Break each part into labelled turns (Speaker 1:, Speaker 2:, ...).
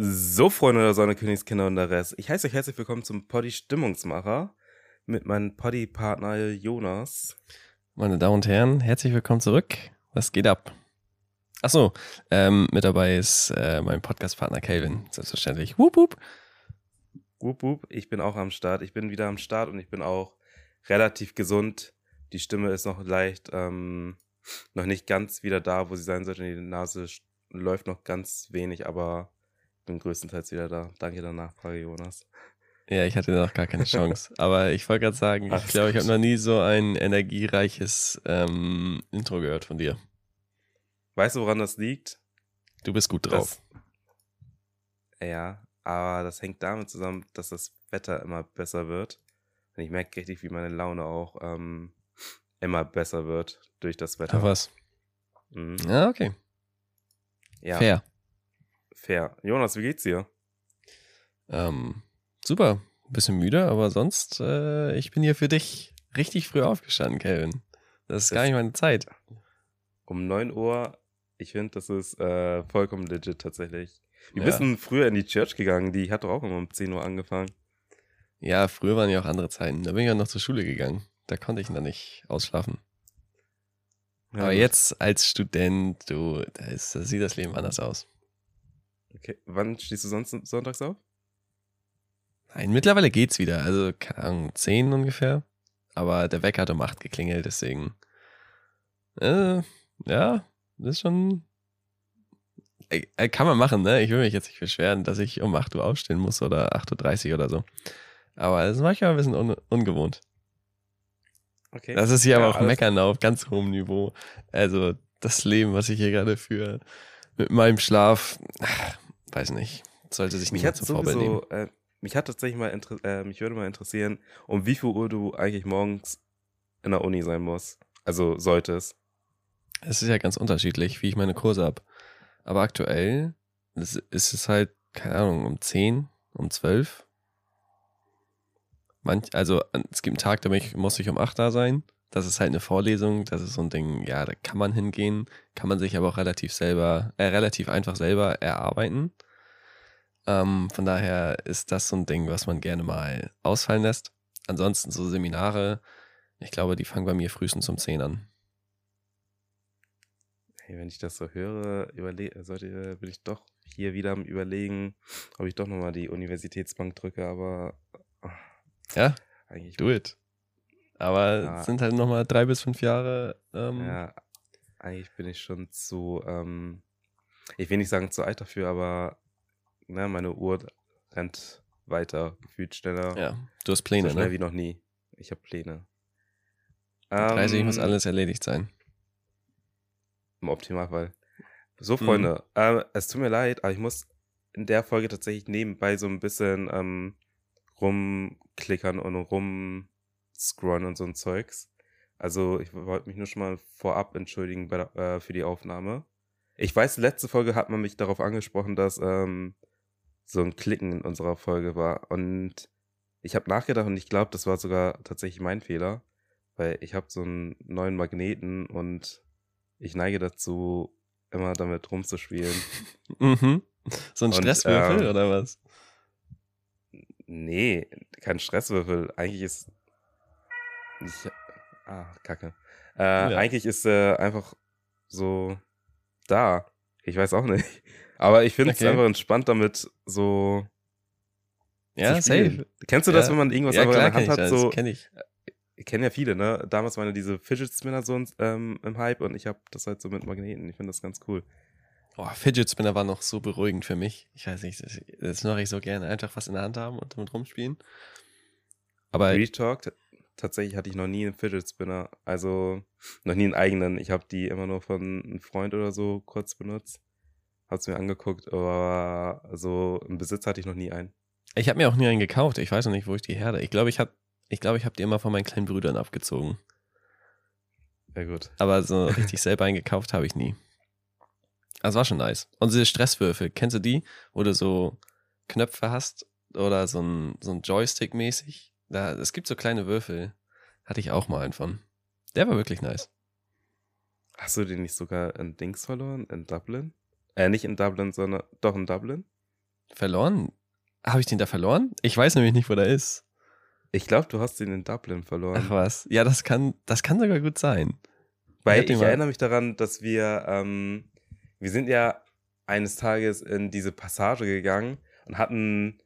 Speaker 1: So, Freunde der Sonne, Königskinder und der Rest. Ich heiße euch herzlich willkommen zum Poddy Stimmungsmacher mit meinem Poddy-Partner Jonas.
Speaker 2: Meine Damen und Herren, herzlich willkommen zurück. Was geht ab? Achso, ähm, mit dabei ist äh, mein Podcast-Partner Calvin, selbstverständlich. Wup, wup.
Speaker 1: Wup, wup. Ich bin auch am Start. Ich bin wieder am Start und ich bin auch relativ gesund. Die Stimme ist noch leicht, ähm, noch nicht ganz wieder da, wo sie sein sollte. Die Nase läuft noch ganz wenig, aber bin größtenteils wieder da. Danke der Nachfrage, Jonas.
Speaker 2: Ja, ich hatte noch gar keine Chance. Aber ich wollte gerade sagen, Ach, ich glaube, ich habe noch nie so ein energiereiches ähm, Intro gehört von dir.
Speaker 1: Weißt du, woran das liegt?
Speaker 2: Du bist gut drauf.
Speaker 1: Das, ja, aber das hängt damit zusammen, dass das Wetter immer besser wird. Und ich merke richtig, wie meine Laune auch ähm, immer besser wird durch das Wetter.
Speaker 2: Ach was? Mhm. Ja, okay.
Speaker 1: Ja. Fair. Fair. Jonas, wie geht's dir?
Speaker 2: Ähm, super. Ein bisschen müde, aber sonst, äh, ich bin hier für dich richtig früh aufgestanden, Kevin. Das ist das gar nicht meine Zeit.
Speaker 1: Um 9 Uhr, ich finde, das ist äh, vollkommen legit tatsächlich. Wir ja. bist früher in die Church gegangen, die hat doch auch immer um 10 Uhr angefangen.
Speaker 2: Ja, früher waren ja auch andere Zeiten. Da bin ich ja noch zur Schule gegangen. Da konnte ich noch nicht ausschlafen. Ja, Aber gut. jetzt als Student, du, da, ist, da sieht das Leben anders aus.
Speaker 1: Okay, wann stehst du sonst sonntags auf?
Speaker 2: Nein, mittlerweile geht's wieder. Also, keine Ahnung, 10 ungefähr. Aber der Wecker hat um 8 geklingelt, deswegen. Äh, ja, das ist schon. Äh, kann man machen, ne? Ich will mich jetzt nicht beschweren, dass ich um 8 Uhr aufstehen muss oder 8.30 Uhr oder so. Aber das ist manchmal ein bisschen un ungewohnt. Okay. Das ist hier ja, aber auch Meckern auf ganz hohem Niveau. Also, das Leben, was ich hier gerade führe, mit meinem Schlaf, ach, weiß nicht, sollte sich nicht
Speaker 1: mich zum Vorbild nehmen. Äh, mich hat tatsächlich mal, äh, mich würde mal interessieren, um wie viel Uhr du eigentlich morgens in der Uni sein musst. Also solltest.
Speaker 2: Es ist ja ganz unterschiedlich, wie ich meine Kurse habe. Aber aktuell ist es halt, keine Ahnung, um 10, um 12. Manch, also es gibt einen Tag, da muss ich um 8 da sein. Das ist halt eine Vorlesung, das ist so ein Ding, ja, da kann man hingehen, kann man sich aber auch relativ selber, äh, relativ einfach selber erarbeiten. Ähm, von daher ist das so ein Ding, was man gerne mal ausfallen lässt. Ansonsten so Seminare, ich glaube, die fangen bei mir frühestens um 10 an.
Speaker 1: Hey, wenn ich das so höre, überle sollte, bin ich doch hier wieder am überlegen, ob ich doch nochmal die Universitätsbank drücke, aber.
Speaker 2: Ja, eigentlich. Do it. Aber ja. es sind halt nochmal drei bis fünf Jahre. Ähm,
Speaker 1: ja, eigentlich bin ich schon zu, ähm, ich will nicht sagen zu alt dafür, aber ne, meine Uhr rennt weiter, gefühlt schneller.
Speaker 2: Ja, du hast Pläne,
Speaker 1: so schnell
Speaker 2: ne?
Speaker 1: wie noch nie. Ich habe Pläne.
Speaker 2: 30 ähm, muss alles erledigt sein.
Speaker 1: Im Optimalfall. So, Freunde, mhm. äh, es tut mir leid, aber ich muss in der Folge tatsächlich nebenbei so ein bisschen ähm, rumklickern und rum scrollen und so ein Zeugs. Also ich wollte mich nur schon mal vorab entschuldigen bei, äh, für die Aufnahme. Ich weiß, letzte Folge hat man mich darauf angesprochen, dass ähm, so ein Klicken in unserer Folge war. Und ich habe nachgedacht und ich glaube, das war sogar tatsächlich mein Fehler, weil ich habe so einen neuen Magneten und ich neige dazu, immer damit rumzuspielen.
Speaker 2: mhm. So ein Stresswürfel ähm, oder was?
Speaker 1: Nee, kein Stresswürfel. Eigentlich ist ich, ah, kacke. Äh, ja. Eigentlich ist er einfach so da. Ich weiß auch nicht. Aber ich finde es okay. einfach entspannt damit so.
Speaker 2: Ja, safe.
Speaker 1: Kennst du das, wenn man irgendwas ja,
Speaker 2: klar,
Speaker 1: in der Hand hat?
Speaker 2: Das,
Speaker 1: so,
Speaker 2: kenn ich.
Speaker 1: Ich kenne ja viele, ne? Damals waren ja diese Fidget Spinner so ähm, im Hype und ich habe das halt so mit Magneten. Ich finde das ganz cool.
Speaker 2: Oh, Fidget Spinner war noch so beruhigend für mich. Ich weiß nicht, das, das mache ich so gerne. Einfach was in der Hand haben und damit rumspielen.
Speaker 1: Aber. Retalk, tatsächlich hatte ich noch nie einen Fidget Spinner. Also noch nie einen eigenen. Ich habe die immer nur von einem Freund oder so kurz benutzt. Hab's mir angeguckt, aber so im Besitz hatte ich noch nie einen.
Speaker 2: Ich habe mir auch nie einen gekauft. Ich weiß noch nicht, wo ich die herde. Ich glaube, ich habe ich glaube, ich habe die immer von meinen kleinen Brüdern abgezogen.
Speaker 1: Sehr gut.
Speaker 2: Aber so richtig selber einen gekauft habe ich nie. Also war schon nice. Und diese Stresswürfel, kennst du die, wo du so Knöpfe hast oder so ein, so ein Joystick mäßig? Da, es gibt so kleine Würfel. Hatte ich auch mal einen von. Der war wirklich nice.
Speaker 1: Hast du den nicht sogar in Dings verloren? In Dublin? Äh, nicht in Dublin, sondern doch in Dublin?
Speaker 2: Verloren? Habe ich den da verloren? Ich weiß nämlich nicht, wo der ist.
Speaker 1: Ich glaube, du hast ihn in Dublin verloren.
Speaker 2: Ach was. Ja, das kann, das kann sogar gut sein.
Speaker 1: Weil ich,
Speaker 2: mal-
Speaker 1: erinnere mich daran, dass wir, ähm, wir sind ja eines Tages in diese Passage gegangen und hatten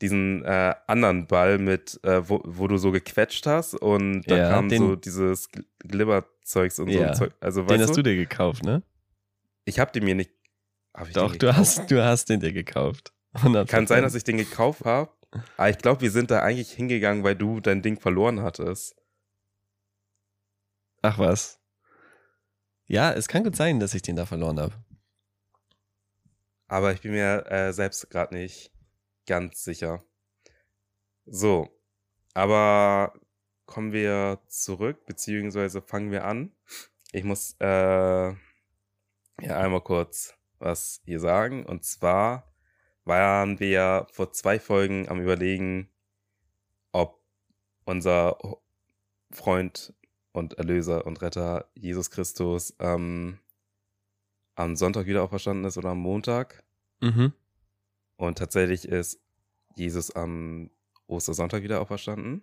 Speaker 1: diesen äh, anderen Ball mit, äh, wo, wo du so gequetscht hast und da
Speaker 2: Ja,
Speaker 1: kam
Speaker 2: den-
Speaker 1: so dieses Gl- Glibberzeugs und so
Speaker 2: Ja,
Speaker 1: ein Zeug. Also,
Speaker 2: Den hast
Speaker 1: du,
Speaker 2: dir gekauft, ne?
Speaker 1: ich habe den mir nicht. Hab
Speaker 2: Doch, du hast, du hast den dir gekauft. 100%.
Speaker 1: Kann sein, dass ich den gekauft habe. Aber ich glaube, wir sind da eigentlich hingegangen, weil du dein Ding verloren hattest.
Speaker 2: Ach was. Ja, es kann gut sein, dass ich den da verloren habe.
Speaker 1: Aber ich bin mir äh, selbst gerade nicht ganz sicher. So, aber kommen wir zurück, beziehungsweise fangen wir an. Ich muss äh, ja einmal kurz was hier sagen. Und zwar waren wir vor zwei Folgen am Überlegen, ob unser Freund und Erlöser und Retter Jesus Christus ähm, am Sonntag wieder auferstanden ist oder am Montag.
Speaker 2: Mhm.
Speaker 1: Und tatsächlich ist Jesus am Ostersonntag wieder auferstanden.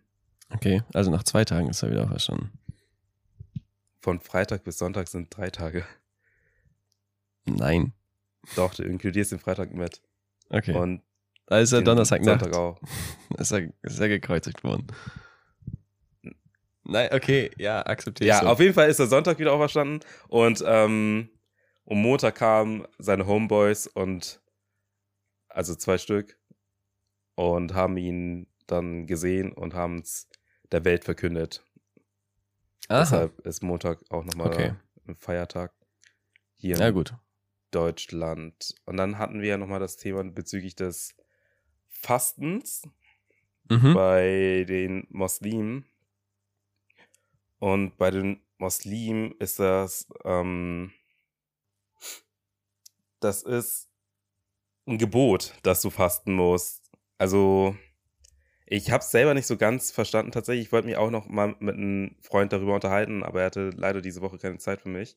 Speaker 2: Okay, also nach zwei Tagen ist er wieder auferstanden.
Speaker 1: Von Freitag bis Sonntag sind drei Tage.
Speaker 2: Nein.
Speaker 1: Doch, du inkludierst den Freitag mit.
Speaker 2: Okay.
Speaker 1: Und
Speaker 2: da ist er
Speaker 1: den
Speaker 2: Donnerstagnacht.
Speaker 1: Sonntag auch.
Speaker 2: Ist er, ist er gekreuzigt worden. Nein, okay, ja, akzeptiere
Speaker 1: Ja,
Speaker 2: ich so.
Speaker 1: auf jeden Fall ist er Sonntag wieder auferstanden. Und ähm, um Montag kamen seine Homeboys und also zwei Stück und haben ihn dann gesehen und haben es der Welt verkündet.
Speaker 2: Aha.
Speaker 1: Deshalb ist Montag auch nochmal
Speaker 2: Okay.
Speaker 1: ein Feiertag hier in
Speaker 2: Ja, gut.
Speaker 1: Deutschland. Und dann hatten wir ja nochmal das Thema bezüglich des Fastens
Speaker 2: Mhm.
Speaker 1: bei den Muslimen. Und bei den Muslimen ist das, ähm, das ist ein Gebot, dass du fasten musst. Also, ich habe es selber nicht so ganz verstanden. Tatsächlich, ich wollte mich auch noch mal mit einem Freund darüber unterhalten, aber er hatte leider diese Woche keine Zeit für mich.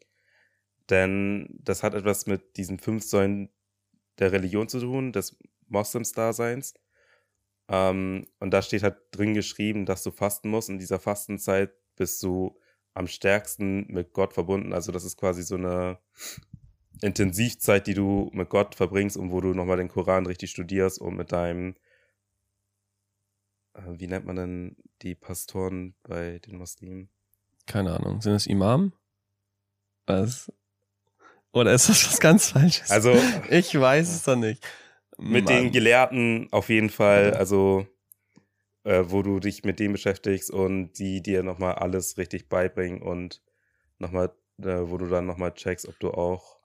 Speaker 1: Denn das hat etwas mit diesen fünf Säulen der Religion zu tun, des Moslems-Daseins. Ähm, und da steht halt drin geschrieben, dass du fasten musst. In dieser Fastenzeit bist du am stärksten mit Gott verbunden. Also das ist quasi so eine Intensivzeit, die du mit Gott verbringst und wo du nochmal den Koran richtig studierst und mit deinem, äh, wie nennt man denn die Pastoren bei den Muslimen?
Speaker 2: Keine Ahnung. Sind das Imam? Was? Oder ist das was ganz Falsches?
Speaker 1: Also
Speaker 2: ich weiß es doch nicht.
Speaker 1: mit
Speaker 2: Mann.
Speaker 1: den Gelehrten auf jeden Fall, also äh, wo du dich mit denen beschäftigst und die dir nochmal alles richtig beibringen und nochmal, äh, wo du dann nochmal checkst, ob du auch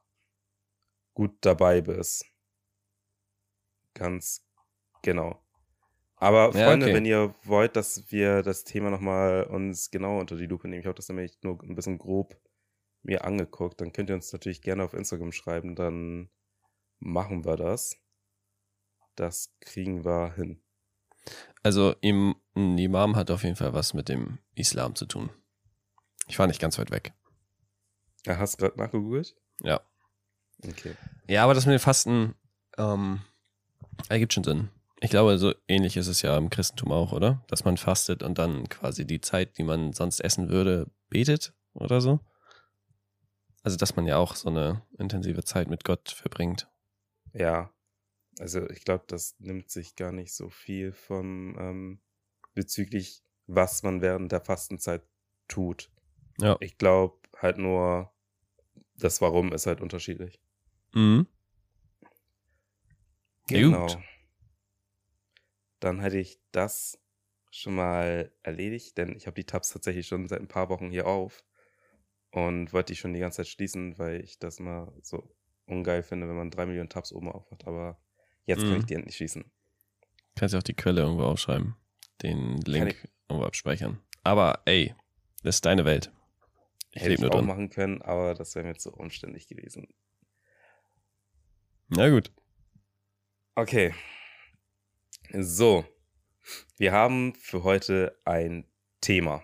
Speaker 1: gut dabei bist. Ganz genau. Aber
Speaker 2: Ja,
Speaker 1: Freunde,
Speaker 2: okay.
Speaker 1: wenn ihr wollt, dass wir das Thema nochmal uns genau unter die Lupe nehmen, ich habe das nämlich nur ein bisschen grob mir angeguckt, dann könnt ihr uns natürlich gerne auf Instagram schreiben, dann machen wir das. Das kriegen wir hin.
Speaker 2: Also im, ein Imam hat auf jeden Fall was mit dem Islam zu tun. Ich war nicht ganz weit weg.
Speaker 1: Ja, hast du gerade nachgegoogelt?
Speaker 2: Ja.
Speaker 1: Okay.
Speaker 2: Ja, aber das mit dem Fasten ähm, ergibt schon Sinn. Ich glaube, so ähnlich ist es ja im Christentum auch, oder? Dass man fastet und dann quasi die Zeit, die man sonst essen würde, betet oder so. Also, dass man ja auch so eine intensive Zeit mit Gott verbringt.
Speaker 1: Ja. Also ich glaube, das nimmt sich gar nicht so viel von ähm, bezüglich, was man während der Fastenzeit tut.
Speaker 2: Ja.
Speaker 1: Ich glaube halt nur, das Warum ist halt unterschiedlich.
Speaker 2: Mhm.
Speaker 1: Genau.
Speaker 2: Gut.
Speaker 1: Dann hätte ich das schon mal erledigt, denn ich habe die Tabs tatsächlich schon seit ein paar Wochen hier auf und wollte die schon die ganze Zeit schließen, weil ich das mal so ungeil finde, wenn man drei Millionen Tabs oben auf hat. Aber jetzt kann
Speaker 2: Mhm.
Speaker 1: ich die endlich schließen.
Speaker 2: Kannst ja auch die Quelle irgendwo aufschreiben. Den Link irgendwo abspeichern. Aber ey, das ist deine Welt. Ich
Speaker 1: Hätte ich
Speaker 2: nur
Speaker 1: auch
Speaker 2: drin.
Speaker 1: machen können, aber das wäre mir zu umständlich gewesen.
Speaker 2: Na gut.
Speaker 1: Okay. So. Wir haben für heute ein Thema.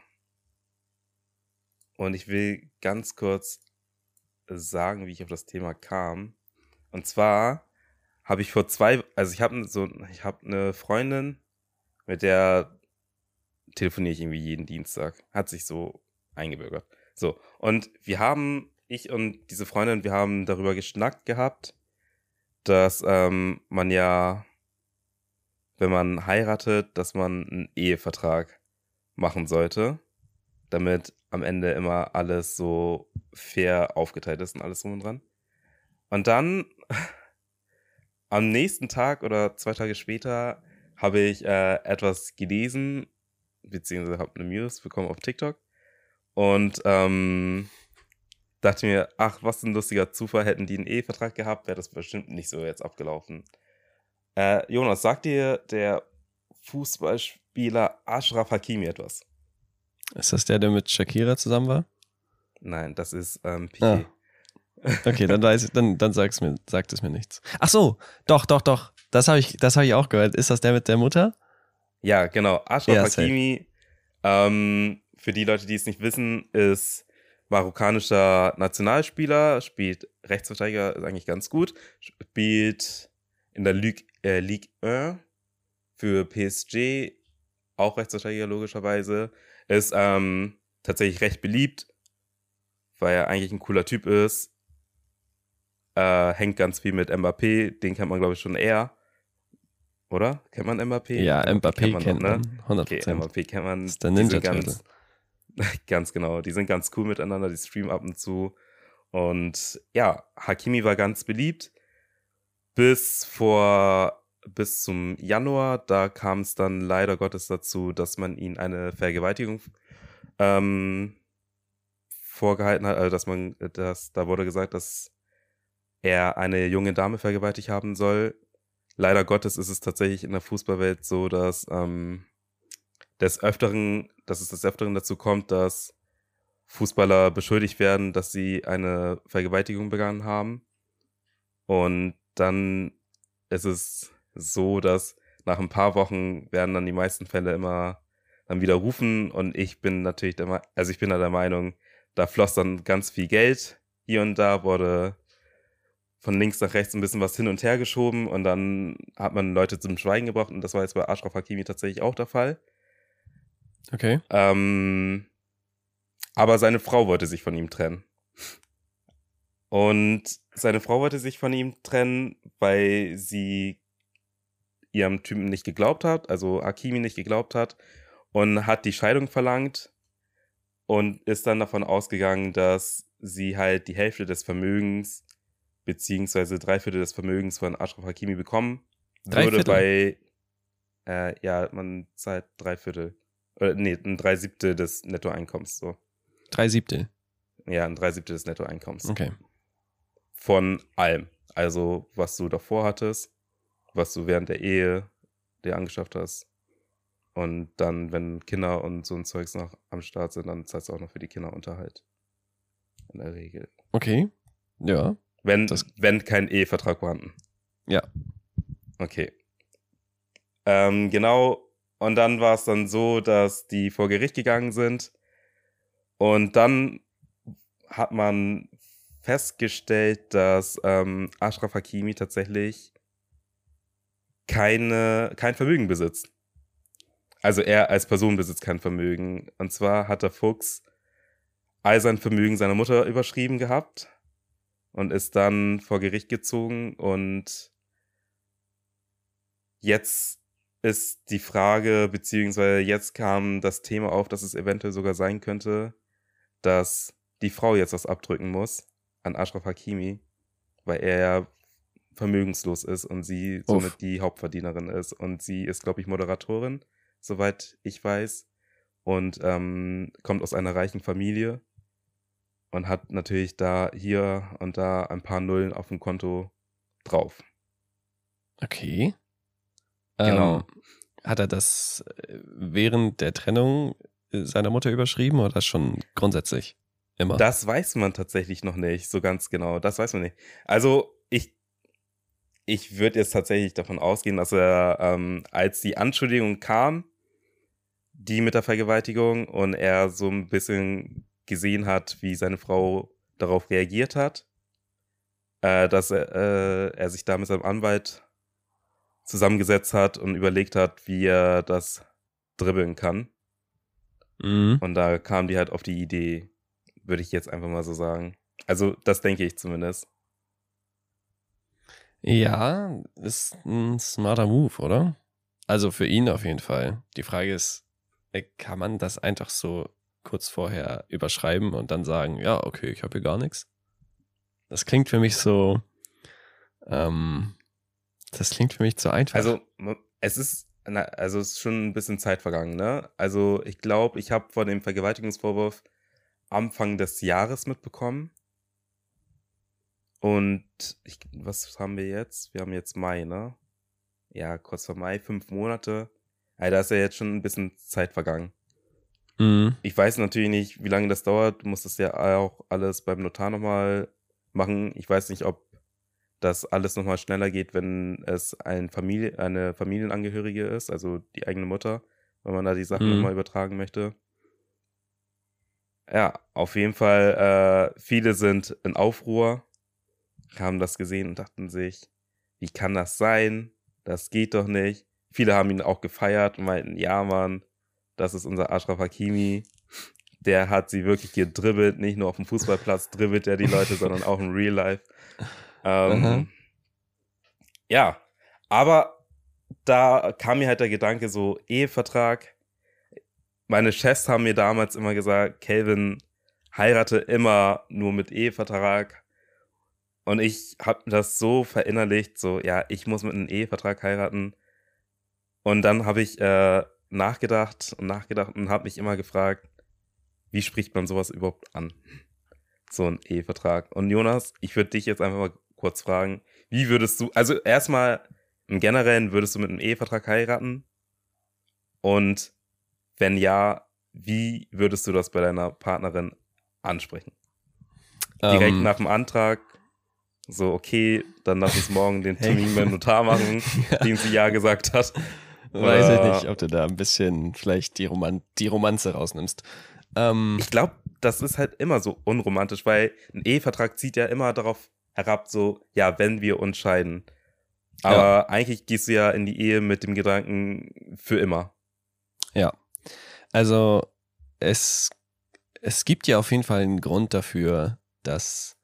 Speaker 1: Und ich will ganz kurz sagen, wie ich auf das Thema kam. Und zwar habe ich vor zwei also ich habe so, ich habe eine Freundin, mit der telefoniere ich irgendwie jeden Dienstag. Hat sich so eingebürgert. So. Und wir haben, ich und diese Freundin, wir haben darüber geschnackt gehabt, dass ähm, man ja, wenn man heiratet, dass man einen Ehevertrag machen sollte, damit am Ende immer alles so fair aufgeteilt ist und alles drum und dran. Und dann am nächsten Tag oder zwei Tage später habe ich äh, etwas gelesen, beziehungsweise habe eine News bekommen auf TikTok und ähm, dachte mir, ach, was ein lustiger Zufall, hätten die einen Ehevertrag gehabt, wäre das bestimmt nicht so jetzt abgelaufen. Äh, Jonas, sagt dir der Fußballspieler Ashraf Hakimi etwas?
Speaker 2: Ist das der, der mit Shakira zusammen war?
Speaker 1: Nein, das ist ähm, Piquet.
Speaker 2: Ah. Okay, dann weiß ich, dann, dann sag's mir, sagt es mir nichts. Ach so, doch, doch, doch. Das habe ich, das ich auch gehört. Ist das der mit der Mutter?
Speaker 1: Ja, genau. Ashraf ja, Hakimi, ähm, für die Leute, die es nicht wissen, ist marokkanischer Nationalspieler, spielt Rechtsverteidiger, ist eigentlich ganz gut, spielt in der Ligue, äh, Ligue 1 für PSG, auch Rechtsverteidiger logischerweise, ist ähm, tatsächlich recht beliebt, weil er eigentlich ein cooler Typ ist, äh, hängt ganz viel mit Mbappé, den kennt man glaube ich schon eher. Oder? Kennt man Mbappé?
Speaker 2: Ja, Mbappé kennt man, kennt man
Speaker 1: ne? 100%. Okay, Mbappé kennt man.
Speaker 2: Das ist der Ninja ganz,
Speaker 1: genau. Die sind ganz cool miteinander, die streamen ab und zu. Und ja, Hakimi war ganz beliebt. Bis vor, bis zum Januar, da kam es dann leider Gottes dazu, dass man ihn eine Vergewaltigung ähm, vorgehalten hat. Also, dass man, dass, da wurde gesagt, dass er eine junge Dame vergewaltigt haben soll. Leider Gottes ist es tatsächlich in der Fußballwelt so, dass ähm, des Öfteren, dass es des Öfteren dazu kommt, dass Fußballer beschuldigt werden, dass sie eine Vergewaltigung begangen haben. Und dann ist es so, dass nach ein paar Wochen werden dann die meisten Fälle immer dann wieder rufen und ich bin natürlich der, also ich bin da der Meinung, da floss dann ganz viel Geld hier und da wurde von links nach rechts ein bisschen was hin und her geschoben und dann hat man Leute zum Schweigen gebracht und das war jetzt bei Ashraf Hakimi tatsächlich auch der Fall.
Speaker 2: Okay.
Speaker 1: Ähm, aber seine Frau wollte sich von ihm trennen. Und seine Frau wollte sich von ihm trennen, weil sie ihrem Typen nicht geglaubt hat, also Hakimi nicht geglaubt hat und hat die Scheidung verlangt und ist dann davon ausgegangen, dass sie halt die Hälfte des Vermögens beziehungsweise drei Viertel des Vermögens von Ashraf Hakimi bekommen. Drei würde Viertel? bei, äh, ja, man zahlt drei Viertel. Oder, nee, ein drei Siebtel des Nettoeinkommens, so.
Speaker 2: Drei Siebtel?
Speaker 1: Ja, ein drei Siebtel des Nettoeinkommens.
Speaker 2: Okay.
Speaker 1: Von allem. Also, was du davor hattest, was du während der Ehe dir angeschafft hast. Und dann, wenn Kinder und so ein Zeugs noch am Start sind, dann zahlst du auch noch für die Kinder Unterhalt. In der Regel.
Speaker 2: Okay. Ja.
Speaker 1: Wenn, das, wenn kein Ehevertrag vorhanden.
Speaker 2: Ja.
Speaker 1: Okay. Ähm, genau. Und dann war es dann so, dass die vor Gericht gegangen sind. Und dann hat man festgestellt, dass ähm, Ashraf Hakimi tatsächlich keine, kein Vermögen besitzt. Also er als Person besitzt kein Vermögen. Und zwar hat der Fuchs all sein Vermögen seiner Mutter überschrieben gehabt und ist dann vor Gericht gezogen und jetzt ist die Frage, beziehungsweise jetzt kam das Thema auf, dass es eventuell sogar sein könnte, dass die Frau jetzt was abdrücken muss an Ashraf Hakimi, weil er ja vermögenslos ist und sie somit die Hauptverdienerin ist. Und sie ist, glaube ich, Moderatorin, soweit ich weiß, und ähm, kommt aus einer reichen Familie und hat natürlich da hier und da ein paar Nullen auf dem Konto drauf.
Speaker 2: Okay. Genau. Ähm, hat er das äh, während der Trennung äh, seiner Mutter überschrieben oder schon grundsätzlich immer?
Speaker 1: Das weiß man tatsächlich noch nicht so ganz genau. Das weiß man nicht. Also ich, ich würde jetzt tatsächlich davon ausgehen, dass er, ähm, als die Anschuldigung kam, die mit der Vergewaltigung und er so ein bisschen gesehen hat, wie seine Frau darauf reagiert hat, äh, dass er, äh, er sich da mit seinem Anwalt zusammengesetzt hat und überlegt hat, wie er das dribbeln kann.
Speaker 2: Mhm.
Speaker 1: Und da kam die halt auf die Idee, würde ich jetzt einfach mal so sagen. Also, das denke ich zumindest.
Speaker 2: Ja, ist ein smarter Move, oder? Also für ihn auf jeden Fall. Die Frage ist, äh, kann man das einfach so kurz vorher überschreiben und dann sagen, ja, okay, ich habe hier gar nichts? Das klingt für mich so, ähm, das klingt für mich zu einfach.
Speaker 1: Also, es ist, na, also es ist schon ein bisschen Zeit vergangen, ne? Also, ich glaube, ich habe vor dem Vergewaltigungsvorwurf Anfang des Jahres mitbekommen. Und ich, was haben wir jetzt? Wir haben jetzt Mai, ne? Ja, kurz vor Mai, fünf Monate. Also, da ist ja jetzt schon ein bisschen Zeit vergangen.
Speaker 2: Mhm.
Speaker 1: Ich weiß natürlich nicht, wie lange das dauert. Du musst das ja auch alles beim Notar nochmal machen. Ich weiß nicht, ob das alles nochmal schneller geht, wenn es ein Familie, eine Familienangehörige ist, also die eigene Mutter, wenn man da die Sachen
Speaker 2: Mhm.
Speaker 1: nochmal übertragen möchte. Ja, auf jeden Fall, äh, viele sind in Aufruhr, haben das gesehen und dachten sich, wie kann das sein? Das geht doch nicht. Viele haben ihn auch gefeiert und meinten, ja, Mann, das ist unser Ashraf Hakimi. Der hat sie wirklich gedribbelt, nicht nur auf dem Fußballplatz dribbelt er die Leute, sondern auch im Real Life. Ähm, ja, aber da kam mir halt der Gedanke so, Ehevertrag. Meine Chefs haben mir damals immer gesagt, Calvin heirate immer nur mit Ehevertrag. Und ich habe das so verinnerlicht, so, ja, ich muss mit einem Ehevertrag heiraten. Und dann habe ich äh, nachgedacht und nachgedacht und habe mich immer gefragt, wie spricht man sowas überhaupt an? So ein Ehevertrag. Und Jonas, ich würde dich jetzt einfach mal kurz fragen, wie würdest du, also erstmal im Generellen würdest du mit einem Ehevertrag heiraten? Und wenn ja, wie würdest du das bei deiner Partnerin ansprechen? Direkt
Speaker 2: Ähm,
Speaker 1: nach dem Antrag, so, okay, dann lass uns morgen den. Termin beim Notar machen,
Speaker 2: Ja.
Speaker 1: den sie ja gesagt hat.
Speaker 2: Weiß
Speaker 1: Oder-
Speaker 2: ich nicht, ob du da ein bisschen vielleicht die, Roman die Romanze rausnimmst. Ähm,
Speaker 1: Ich glaube, das ist halt immer so unromantisch, weil ein Ehevertrag zieht ja immer darauf herab, so, ja, wenn wir uns scheiden. Aber eigentlich gehst du ja in die Ehe mit dem Gedanken für immer.
Speaker 2: Also es, es gibt ja auf jeden Fall einen Grund dafür, dass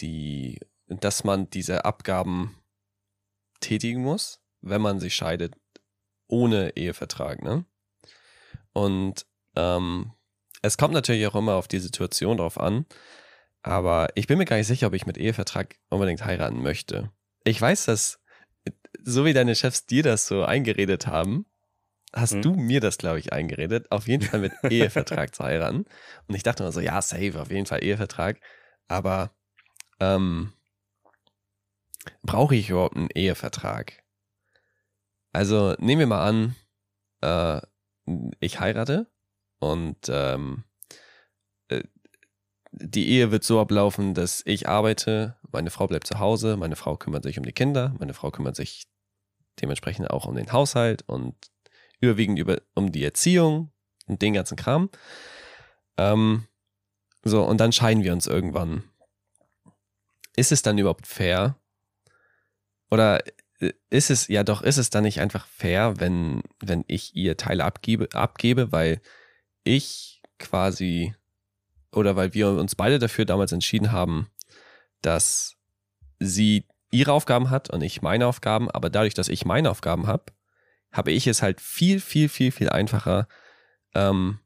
Speaker 2: die, dass man diese Abgaben tätigen muss, wenn man sich scheidet, ohne Ehevertrag, ne? Und ähm, es kommt natürlich auch immer auf die Situation drauf an, aber ich bin mir gar nicht sicher, ob ich mit Ehevertrag unbedingt heiraten möchte. Ich weiß, dass so wie deine Chefs dir das so eingeredet haben, hast
Speaker 1: Hm.
Speaker 2: du mir das, glaube ich, eingeredet, auf jeden Fall mit Ehevertrag zu heiraten. Und ich dachte immer so, ja, safe, auf jeden Fall Ehevertrag. Aber ähm, brauche ich überhaupt einen Ehevertrag? Also nehmen wir mal an, äh, ich heirate und ähm, äh, die Ehe wird so ablaufen, dass ich arbeite, meine Frau bleibt zu Hause, meine Frau kümmert sich um die Kinder, meine Frau kümmert sich dementsprechend auch um den Haushalt und überwiegend über, um die Erziehung und den ganzen Kram. Ähm, so, und dann scheiden wir uns irgendwann. Ist es dann überhaupt fair? Oder äh, ist es, ja doch, ist es dann nicht einfach fair, wenn, wenn ich ihr Teile abgebe, abgebe, weil ich quasi oder weil wir uns beide dafür damals entschieden haben, dass sie ihre Aufgaben hat und ich meine Aufgaben, aber dadurch, dass ich meine Aufgaben habe, habe ich es halt viel, viel, viel, viel einfacher, ähm,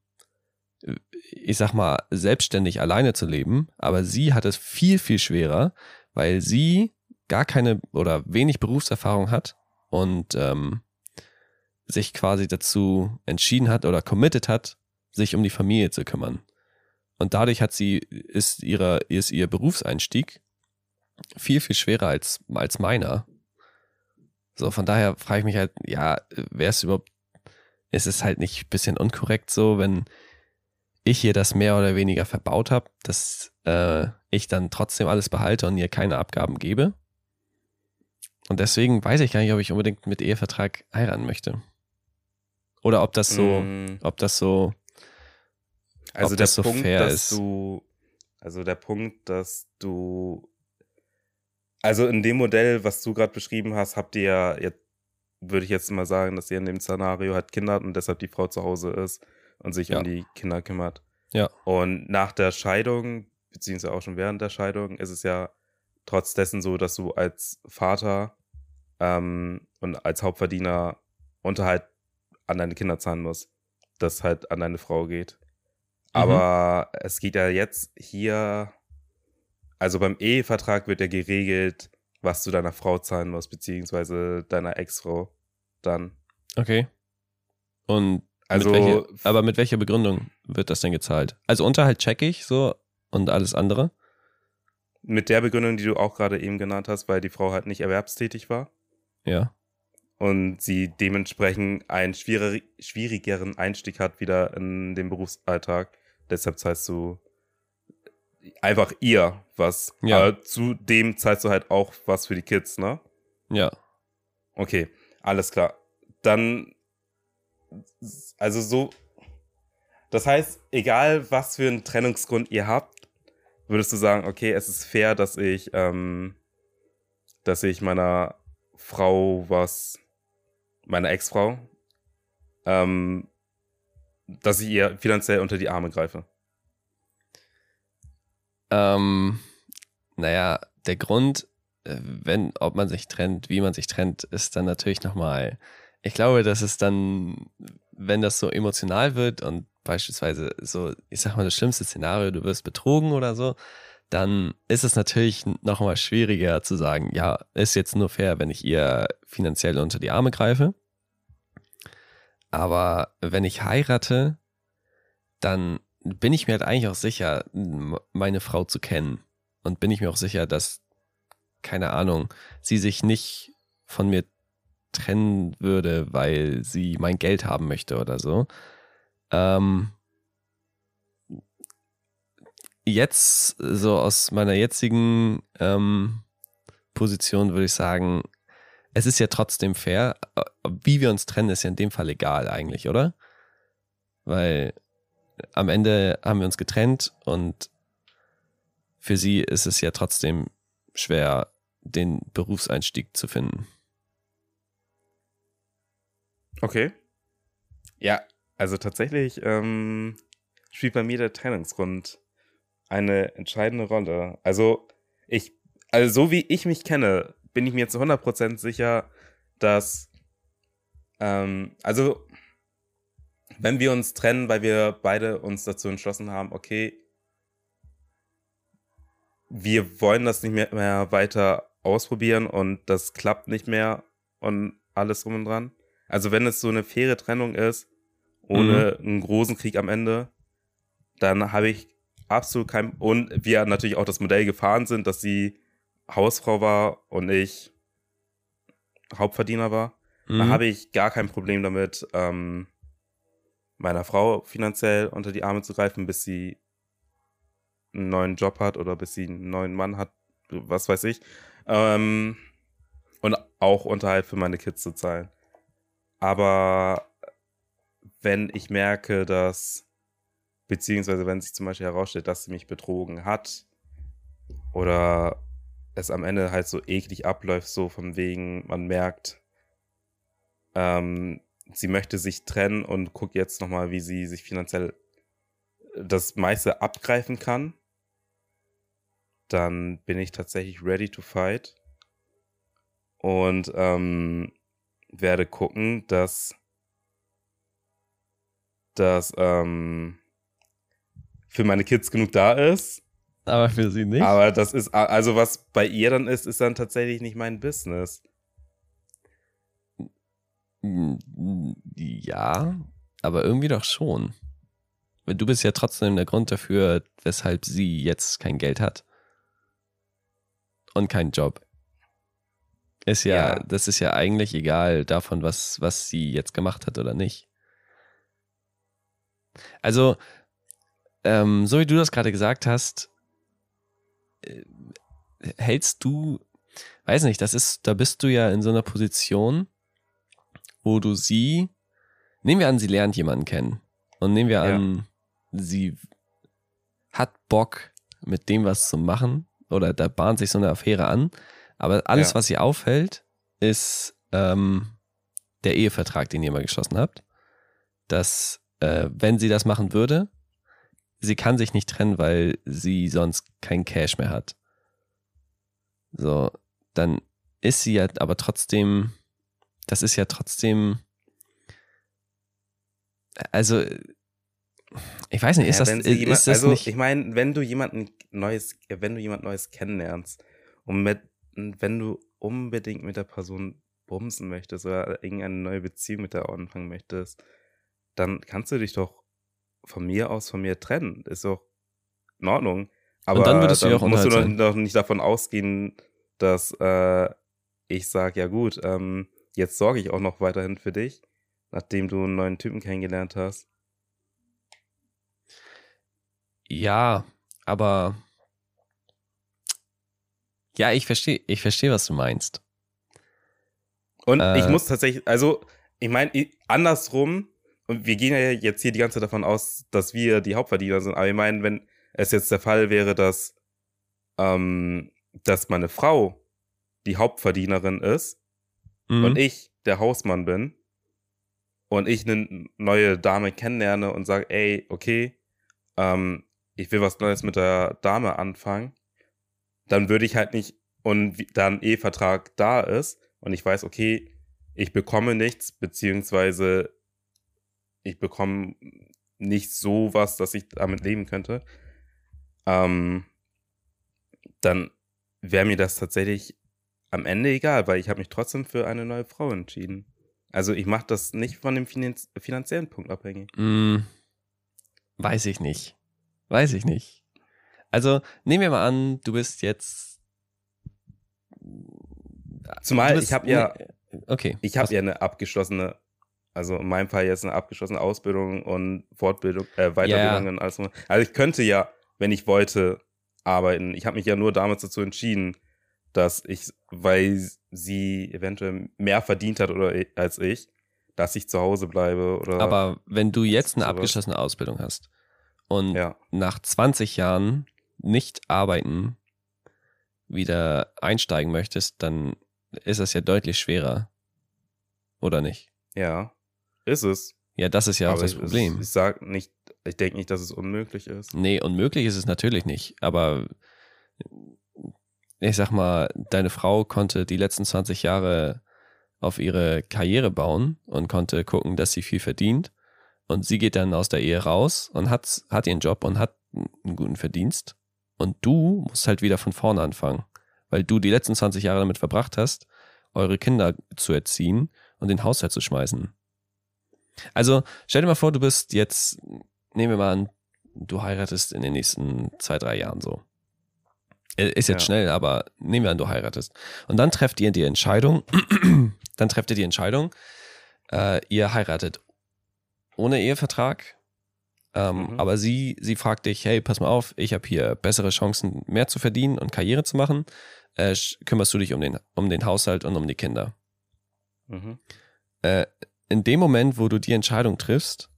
Speaker 2: ich sag mal, selbstständig alleine zu leben, aber sie hat es viel, viel schwerer, weil sie gar keine oder wenig Berufserfahrung hat und ähm, sich quasi dazu entschieden hat oder committed hat, sich um die Familie zu kümmern. Und dadurch hat sie, ist, ihre, ist ihr Berufseinstieg viel, viel schwerer als, als meiner. So, von daher frage ich mich halt, ja, wäre es überhaupt, ist es halt nicht ein bisschen unkorrekt so, wenn ich ihr das mehr oder weniger verbaut habe, dass äh, ich dann trotzdem alles behalte und ihr keine Abgaben gebe? Und deswegen weiß ich gar nicht, ob ich unbedingt mit Ehevertrag heiraten möchte. Oder ob das so,
Speaker 1: Mm,
Speaker 2: ob das so,
Speaker 1: Also der
Speaker 2: das so
Speaker 1: Punkt,
Speaker 2: fair
Speaker 1: dass
Speaker 2: ist.
Speaker 1: du, also der Punkt, dass du, also in dem Modell, was du gerade beschrieben hast, habt ihr ja jetzt würde ich jetzt mal sagen, dass sie in dem Szenario halt Kinder hat und deshalb die Frau zu Hause ist und sich
Speaker 2: Ja.
Speaker 1: um die Kinder kümmert.
Speaker 2: Ja.
Speaker 1: Und nach der Scheidung, beziehungsweise auch schon während der Scheidung, ist es ja trotz dessen so, dass du als Vater ähm, und als Hauptverdiener Unterhalt an deine Kinder zahlen musst, das halt an deine Frau geht. Aber es geht ja jetzt hier, also beim Ehevertrag wird ja geregelt, was du deiner Frau zahlen musst, beziehungsweise deiner Ex-Frau dann.
Speaker 2: Okay. Und
Speaker 1: Also,
Speaker 2: mit welcher, aber mit welcher Begründung wird das denn gezahlt? Also Unterhalt check ich so und alles andere?
Speaker 1: mit der Begründung, die du auch gerade eben genannt hast, weil die Frau halt nicht erwerbstätig war
Speaker 2: Ja.
Speaker 1: und sie dementsprechend einen schwierig, schwierigeren Einstieg hat wieder in den Berufsalltag. Deshalb zahlst du einfach ihr was.
Speaker 2: Ja.
Speaker 1: Aber zudem zahlst du halt auch was für die Kids, ne?
Speaker 2: Ja.
Speaker 1: Okay, alles klar. Dann, also so, das heißt, egal was für einen Trennungsgrund ihr habt, würdest du sagen, okay, es ist fair, dass ich, ähm, dass ich meiner Frau was, meiner Ex-Frau, ähm, dass ich ihr finanziell unter die Arme greife.
Speaker 2: Ähm, naja, der Grund, äh, wenn, ob man sich trennt, wie man sich trennt, ist dann natürlich nochmal, ich glaube, dass es dann, wenn das so emotional wird und beispielsweise so, ich sag mal, das schlimmste Szenario, du wirst betrogen oder so, dann ist es natürlich nochmal schwieriger zu sagen, ja, ist jetzt nur fair, wenn ich ihr finanziell unter die Arme greife. Aber wenn ich heirate, dann bin ich mir halt eigentlich auch sicher, meine Frau zu kennen. Und bin ich mir auch sicher, dass, keine Ahnung, sie sich nicht von mir trennen würde, weil sie mein Geld haben möchte oder so. Ähm, jetzt, so aus meiner jetzigen ähm, Position, würde ich sagen, es ist ja trotzdem fair. Äh, Wie wir uns trennen, ist ja in dem Fall egal eigentlich, oder? Weil am Ende haben wir uns getrennt und für sie ist es ja trotzdem schwer, den Berufseinstieg zu finden.
Speaker 1: Okay. Ja, also tatsächlich ähm, spielt bei mir der Trennungsgrund eine entscheidende Rolle. Also ich, also so wie ich mich kenne, bin ich mir zu 100% sicher, dass, ähm, also wenn wir uns trennen, weil wir beide uns dazu entschlossen haben, okay, wir wollen das nicht mehr, mehr weiter ausprobieren und das klappt nicht mehr und alles drum und dran. Also wenn es so eine faire Trennung ist, ohne einen großen Krieg am Ende, dann habe ich absolut kein und wir natürlich auch das Modell gefahren sind, dass sie Hausfrau war und ich Hauptverdiener war,
Speaker 2: Mhm.
Speaker 1: dann habe ich gar kein Problem damit, ähm, meiner Frau finanziell unter die Arme zu greifen, bis sie einen neuen Job hat oder bis sie einen neuen Mann hat, was weiß ich. Ähm, und auch Unterhalt für meine Kids zu zahlen. Aber wenn ich merke, dass, beziehungsweise wenn sich zum Beispiel herausstellt, dass sie mich betrogen hat oder es am Ende halt so eklig abläuft, so von wegen, man merkt, ähm, sie möchte sich trennen und guckt jetzt nochmal, wie sie sich finanziell das meiste abgreifen kann, dann bin ich tatsächlich ready to fight und ähm, werde gucken, dass dass ähm, für meine Kids genug da ist.
Speaker 2: Aber für sie nicht.
Speaker 1: Aber das ist, also was bei ihr dann ist, ist dann tatsächlich nicht mein Business.
Speaker 2: Ja, aber irgendwie doch schon. Weil du bist ja trotzdem der Grund dafür, weshalb sie jetzt kein Geld hat. Und keinen Job. Ist ja,
Speaker 1: Ja.
Speaker 2: das ist ja eigentlich egal davon, was, was sie jetzt gemacht hat oder nicht. Also, ähm, so wie du das gerade gesagt hast, hältst du, weiß nicht, das ist, da bist du ja in so einer Position, wo du sie, nehmen wir an, sie lernt jemanden kennen. Und nehmen wir
Speaker 1: Ja.
Speaker 2: an, sie hat Bock, mit dem was zu machen. Oder da bahnt sich so eine Affäre an. Aber alles,
Speaker 1: Ja.
Speaker 2: was sie auffällt, ist, ähm, der Ehevertrag, den ihr mal geschlossen habt, dass äh, wenn sie das machen würde, sie kann sich nicht trennen, weil sie sonst kein Cash mehr hat. So, dann ist sie ja aber trotzdem, das ist ja trotzdem, also ich weiß nicht, ist
Speaker 1: Ja,
Speaker 2: das, ist
Speaker 1: jemand,
Speaker 2: das
Speaker 1: also
Speaker 2: nicht,
Speaker 1: ich meine, wenn du jemanden Neues, wenn du jemand Neues kennenlernst und mit, wenn du unbedingt mit der Person bumsen möchtest oder irgendeine neue Beziehung mit der anfangen möchtest, dann kannst du dich doch von mir aus von mir trennen. Ist doch in Ordnung. Aber
Speaker 2: dann würdest du ja auch
Speaker 1: musst du doch, nicht davon ausgehen, dass äh, ich sage, ja gut, ähm, jetzt sorge ich auch noch weiterhin für dich, nachdem du einen neuen Typen kennengelernt hast.
Speaker 2: ja, aber ja, ich verstehe, ich verstehe, was du meinst.
Speaker 1: Und
Speaker 2: Äh.
Speaker 1: ich muss tatsächlich, also, ich meine, andersrum, und wir gehen ja jetzt hier die ganze Zeit davon aus, dass wir die Hauptverdiener sind, aber ich meine, wenn es jetzt der Fall wäre, dass, ähm, dass meine Frau die Hauptverdienerin ist
Speaker 2: Mhm.
Speaker 1: und ich der Hausmann bin und ich eine neue Dame kennenlerne und sage, ey, okay, ähm, ich will was Neues mit der Dame anfangen, dann würde ich halt nicht, und da ein Ehevertrag da ist und ich weiß, okay, ich bekomme nichts, beziehungsweise ich bekomme nicht so was, dass ich damit leben könnte, ähm, dann wäre mir das tatsächlich am Ende egal, weil ich habe mich trotzdem für eine neue Frau entschieden. Also ich mache das nicht von dem Finanz finanziellen Punkt abhängig.
Speaker 2: Mm, weiß ich nicht. Weiß ich nicht. Also, nehmen wir mal an, du bist jetzt.
Speaker 1: Zumal
Speaker 2: bist-
Speaker 1: ich habe ja,
Speaker 2: Okay.
Speaker 1: ich habe ja eine abgeschlossene, also in meinem Fall jetzt eine abgeschlossene Ausbildung und Fortbildung, äh, Weiterbildung und alles. so. Also ich könnte ja, wenn ich wollte, arbeiten. Ich habe mich ja nur damals dazu entschieden, dass ich, weil sie eventuell mehr verdient hat oder als ich, dass ich zu Hause bleibe oder
Speaker 2: Aber wenn du jetzt eine abgeschlossene Ausbildung hast und
Speaker 1: ja.
Speaker 2: nach 20 Jahren nicht arbeiten wieder einsteigen möchtest, dann ist das ja deutlich schwerer. Oder nicht?
Speaker 1: Ja, ist es.
Speaker 2: Ja, das ist ja auch
Speaker 1: Aber
Speaker 2: das
Speaker 1: ich-
Speaker 2: Problem.
Speaker 1: Ich sag nicht, ich denke nicht, dass es unmöglich ist.
Speaker 2: Nee, unmöglich ist es natürlich nicht. Aber ich sag mal, deine Frau konnte die letzten 20 Jahre auf ihre Karriere bauen und konnte gucken, dass sie viel verdient. Und sie geht dann aus der Ehe raus und hat, hat ihren Job und hat einen guten Verdienst. Und du musst halt wieder von vorne anfangen, weil du die letzten 20 Jahre damit verbracht hast, eure Kinder zu erziehen und den Haushalt zu schmeißen. Also stell dir mal vor, du bist jetzt, nehmen wir mal an, du heiratest in den nächsten zwei, drei Jahren so. Äh, Ist jetzt
Speaker 1: Ja.
Speaker 2: schnell, aber nehmen wir an, du heiratest. Und dann trefft ihr die Entscheidung, dann trefft ihr die Entscheidung, äh, ihr heiratet ohne Ehevertrag. Ähm,
Speaker 1: Mhm.
Speaker 2: Aber sie, sie fragt dich, hey, pass mal auf, ich habe hier bessere Chancen, mehr zu verdienen und Karriere zu machen. Äh, kümmerst du dich um den, um den Haushalt und um die Kinder?
Speaker 1: Mhm.
Speaker 2: äh, in dem Moment, wo du die Entscheidung triffst,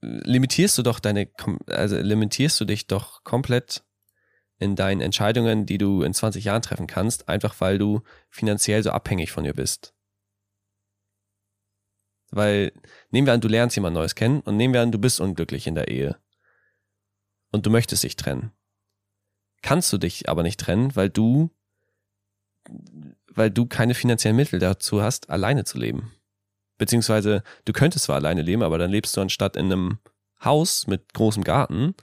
Speaker 2: limitierst du doch deine, also limitierst du dich doch komplett in deinen Entscheidungen, die du in 20 Jahren treffen kannst, einfach weil du finanziell so abhängig von ihr bist. Weil, nehmen wir an, du lernst jemand Neues kennen und nehmen wir an, du bist unglücklich in der Ehe. Und du möchtest dich trennen. Kannst du dich aber nicht trennen, weil du weil du keine finanziellen Mittel dazu hast, alleine zu leben. Beziehungsweise du könntest zwar alleine leben, aber dann lebst du anstatt in einem Haus mit großem Garten,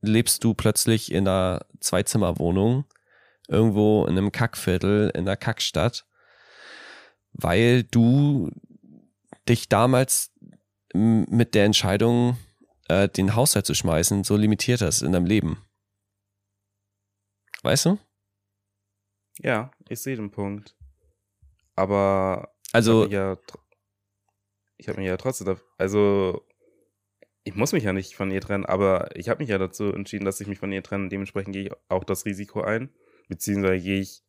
Speaker 2: lebst du plötzlich in einer Zwei-Zimmer-Wohnung irgendwo in einem Kackviertel in einer Kackstadt, weil du dich damals mit der Entscheidung, äh, den Haushalt zu schmeißen, so limitiert hast in deinem Leben. Weißt du?
Speaker 1: Ja, ich sehe den Punkt. Aber
Speaker 2: Also,
Speaker 1: ich habe mich ja, habe mich ja trotzdem, also ich muss mich ja nicht von ihr trennen, aber ich habe mich ja dazu entschieden, dass ich mich von ihr trenne. Dementsprechend gehe ich auch das Risiko ein, beziehungsweise gehe ich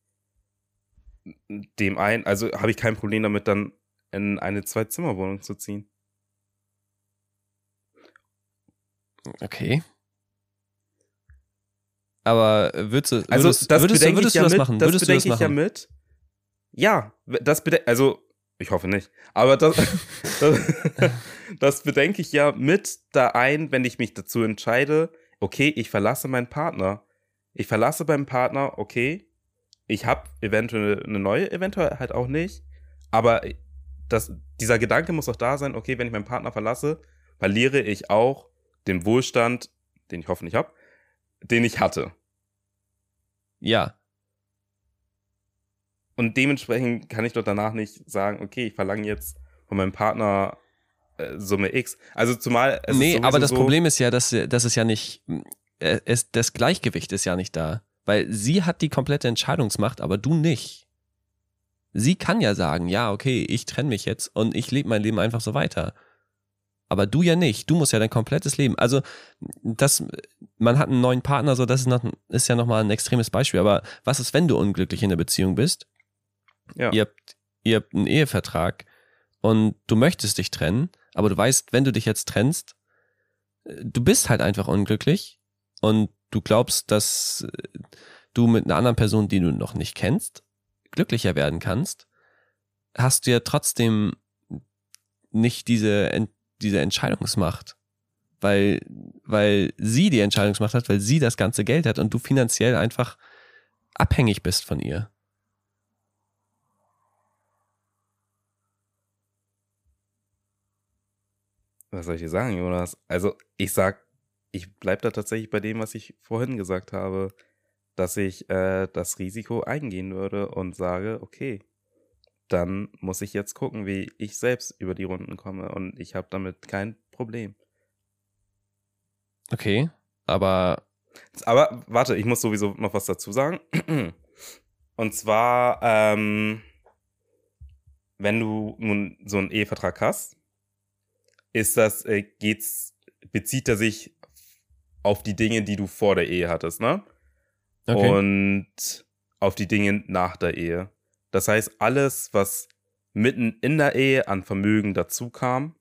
Speaker 1: dem ein, also habe ich kein Problem damit, dann in eine Zwei-Zimmer-Wohnung zu ziehen.
Speaker 2: Okay. Aber würdest du,
Speaker 1: Also
Speaker 2: würdest,
Speaker 1: das
Speaker 2: würdest, du-
Speaker 1: bedenke
Speaker 2: würdest
Speaker 1: ich ja
Speaker 2: du das
Speaker 1: mit,
Speaker 2: machen?
Speaker 1: das
Speaker 2: würdest du das
Speaker 1: bedenke ich ja
Speaker 2: machen?
Speaker 1: mit. Ja, das bedenke, also ich hoffe nicht, aber das, das, das bedenke ich ja mit da ein, wenn ich mich dazu entscheide, okay, ich verlasse meinen Partner. Ich verlasse beim Partner, okay, ich habe eventuell eine neue, eventuell halt auch nicht, aber das, dieser Gedanke muss auch da sein, okay, wenn ich meinen Partner verlasse, verliere ich auch den Wohlstand, den ich hoffentlich habe, den ich hatte.
Speaker 2: Ja.
Speaker 1: Und dementsprechend kann ich doch danach nicht sagen, okay, ich verlange jetzt von meinem Partner äh, Summe X. Also zumal
Speaker 2: es Nee, aber das so Problem ist ja, dass, dass es ja nicht, äh, es, das Gleichgewicht ist ja nicht da. Weil sie hat die komplette Entscheidungsmacht, aber du nicht. Sie kann ja sagen, ja, okay, ich trenne mich jetzt und ich lebe mein Leben einfach so weiter. Aber du ja nicht. Du musst ja dein komplettes Leben. Also, das, man hat einen neuen Partner, so, das ist, noch, ist ja nochmal ein extremes Beispiel. Aber was ist, wenn du unglücklich in der Beziehung bist? Ja. Ihr habt, ihr habt einen Ehevertrag und du möchtest dich trennen, aber du weißt, wenn du dich jetzt trennst, du bist halt einfach unglücklich und du glaubst, dass du mit einer anderen Person, die du noch nicht kennst, glücklicher werden kannst, hast du ja trotzdem nicht diese diese Entscheidungsmacht. Weil, weil sie die Entscheidungsmacht hat, weil sie das ganze Geld hat und du finanziell einfach abhängig bist von ihr.
Speaker 1: Was soll ich dir sagen, Jonas? Also, ich sag, ich bleib da tatsächlich bei dem, was ich vorhin gesagt habe, dass ich äh, das Risiko eingehen würde und sage, okay, dann muss ich jetzt gucken, wie ich selbst über die Runden komme. Und ich habe damit kein Problem.
Speaker 2: Okay, aber.
Speaker 1: Aber warte, ich muss sowieso noch was dazu sagen. Und zwar, ähm, wenn du nun so einen Ehevertrag hast, ist das, äh, geht's, bezieht er sich auf die Dinge, die du vor der Ehe hattest, ne? Okay. Und auf die Dinge nach der Ehe. Das heißt, alles, was mitten in der Ehe an Vermögen dazu kam,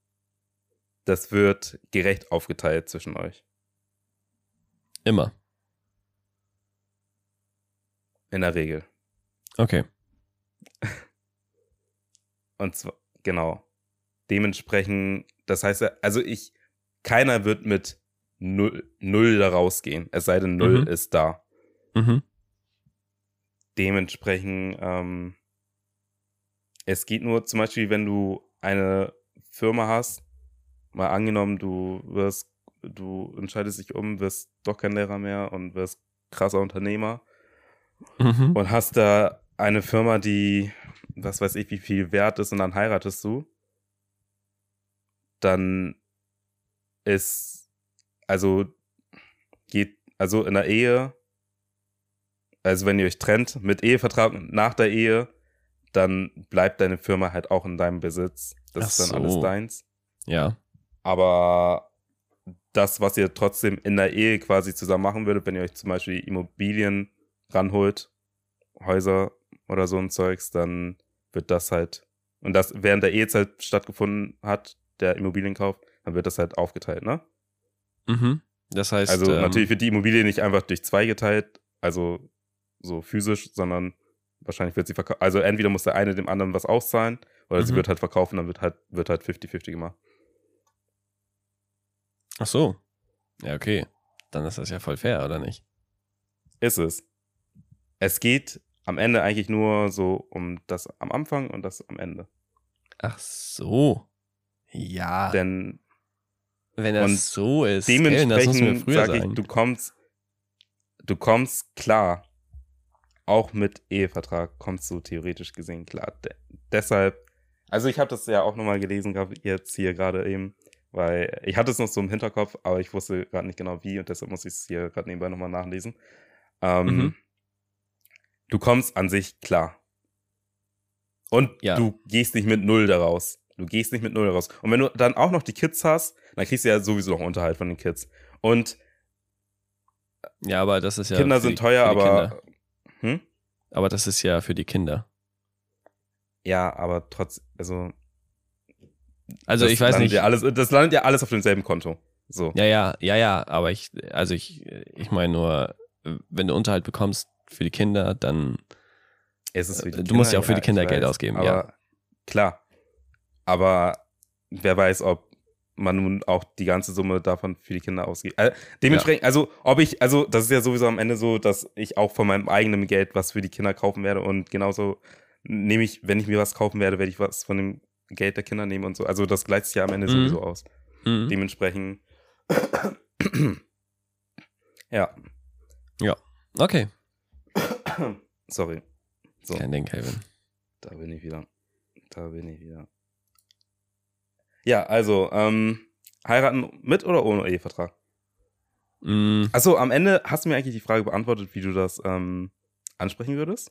Speaker 1: das wird gerecht aufgeteilt zwischen euch.
Speaker 2: Immer.
Speaker 1: In der Regel.
Speaker 2: Okay.
Speaker 1: Und zwar, genau. Dementsprechend, das heißt, also ich, keiner wird mit null, null da rausgehen, es sei denn, null mhm. ist da. Mhm. Dementsprechend, ähm, es geht nur zum Beispiel, wenn du eine Firma hast, mal angenommen, du wirst, du entscheidest dich um, wirst doch kein Lehrer mehr und wirst krasser Unternehmer mhm. und hast da eine Firma, die, was weiß ich, wie viel wert ist und dann heiratest du, dann ist, also geht, also in der Ehe, also wenn ihr euch trennt mit Ehevertrag nach der Ehe, dann bleibt deine Firma halt auch in deinem Besitz. Das Ach ist dann so. alles deins.
Speaker 2: Ja.
Speaker 1: Aber das, was ihr trotzdem in der Ehe quasi zusammen machen würdet, wenn ihr euch zum Beispiel Immobilien ranholt, Häuser oder so ein Zeugs, dann wird das halt, und das während der Ehezeit stattgefunden hat, der Immobilienkauf, dann wird das halt aufgeteilt, ne?
Speaker 2: Mhm. Das heißt.
Speaker 1: Also ähm, natürlich wird die Immobilie nicht einfach durch zwei geteilt, also so physisch, sondern wahrscheinlich wird sie verkaufen. Also entweder muss der eine dem anderen was auszahlen oder mhm. sie wird halt verkaufen, dann wird halt wird halt 50-50 gemacht.
Speaker 2: Ach so. Ja, okay. Dann ist das ja voll fair, oder nicht?
Speaker 1: Ist es. Es geht am Ende eigentlich nur so um das am Anfang und das am Ende.
Speaker 2: Ach so. Ja.
Speaker 1: Denn
Speaker 2: wenn das so ist,
Speaker 1: dementsprechend sage ich, du kommst, du kommst klar auch mit Ehevertrag kommst du theoretisch gesehen klar. De deshalb, also ich habe das ja auch nochmal gelesen jetzt hier gerade eben, weil ich hatte es noch so im Hinterkopf, aber ich wusste gerade nicht genau wie und deshalb muss ich es hier gerade nebenbei nochmal nachlesen. Ähm, mhm. Du kommst an sich klar. Und ja. du gehst nicht mit Null daraus. Du gehst nicht mit Null daraus. Und wenn du dann auch noch die Kids hast, dann kriegst du ja sowieso noch Unterhalt von den Kids. Und
Speaker 2: ja, aber das ist ja.
Speaker 1: Kinder sind teuer, aber
Speaker 2: hm? Aber das ist ja für die Kinder.
Speaker 1: Ja, aber trotz, also.
Speaker 2: Also ich weiß nicht.
Speaker 1: Ja alles, das landet ja alles auf demselben Konto. So.
Speaker 2: Ja, ja, ja, ja, aber ich, also ich, ich meine nur, wenn du Unterhalt bekommst für die Kinder, dann
Speaker 1: Es ist für die
Speaker 2: Du musst ja auch für die Kinder Geld
Speaker 1: weiß,
Speaker 2: ausgeben, ja.
Speaker 1: Klar. Aber wer weiß, ob man nun auch die ganze Summe davon für die Kinder ausgibt. Äh, dementsprechend, also ob ich, also das ist ja sowieso am Ende so, dass ich auch von meinem eigenen Geld was für die Kinder kaufen werde und genauso nehme ich, wenn ich mir was kaufen werde, werde ich was von dem Geld der Kinder nehmen und so. Also das gleicht sich ja am Ende
Speaker 2: Mhm.
Speaker 1: sowieso aus.
Speaker 2: Mhm.
Speaker 1: Dementsprechend. ja,
Speaker 2: Okay.
Speaker 1: sorry. So,
Speaker 2: Kein Ding, Calvin.
Speaker 1: da bin ich wieder. Da bin ich wieder. Ja, also, ähm, heiraten mit oder ohne Ehevertrag?
Speaker 2: Mm,
Speaker 1: Achso, am Ende hast du mir eigentlich die Frage beantwortet, wie du das ähm, ansprechen würdest?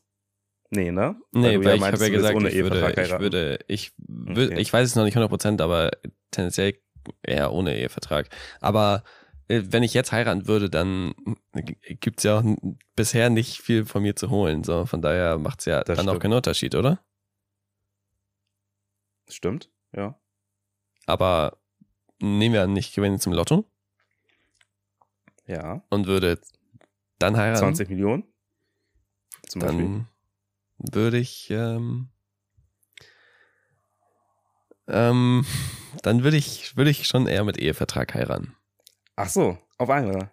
Speaker 1: Nee, ne?
Speaker 2: Nee,
Speaker 1: du
Speaker 2: weil ich
Speaker 1: meintest,
Speaker 2: habe ja gesagt,
Speaker 1: ohne
Speaker 2: ich würde,
Speaker 1: Ehevertrag
Speaker 2: ich
Speaker 1: heiraten.
Speaker 2: würde, ich, wür-
Speaker 1: Okay.
Speaker 2: ich weiß es noch nicht 100%, aber tendenziell eher ohne Ehevertrag. Aber äh, wenn ich jetzt heiraten würde, dann gibt's ja auch bisher nicht viel von mir zu holen. So, von daher macht's ja
Speaker 1: Das
Speaker 2: dann auch
Speaker 1: stimmt.
Speaker 2: keinen Unterschied, oder?
Speaker 1: Stimmt, ja.
Speaker 2: Aber nehmen wir an, ich gewinne zum Lotto
Speaker 1: Ja.
Speaker 2: und würde dann heiraten.
Speaker 1: 20 Millionen? Zum Beispiel.
Speaker 2: dann würde ich ähm, ähm, dann würde ich würde ich schon eher mit Ehevertrag heiraten.
Speaker 1: Ach so, auf einmal.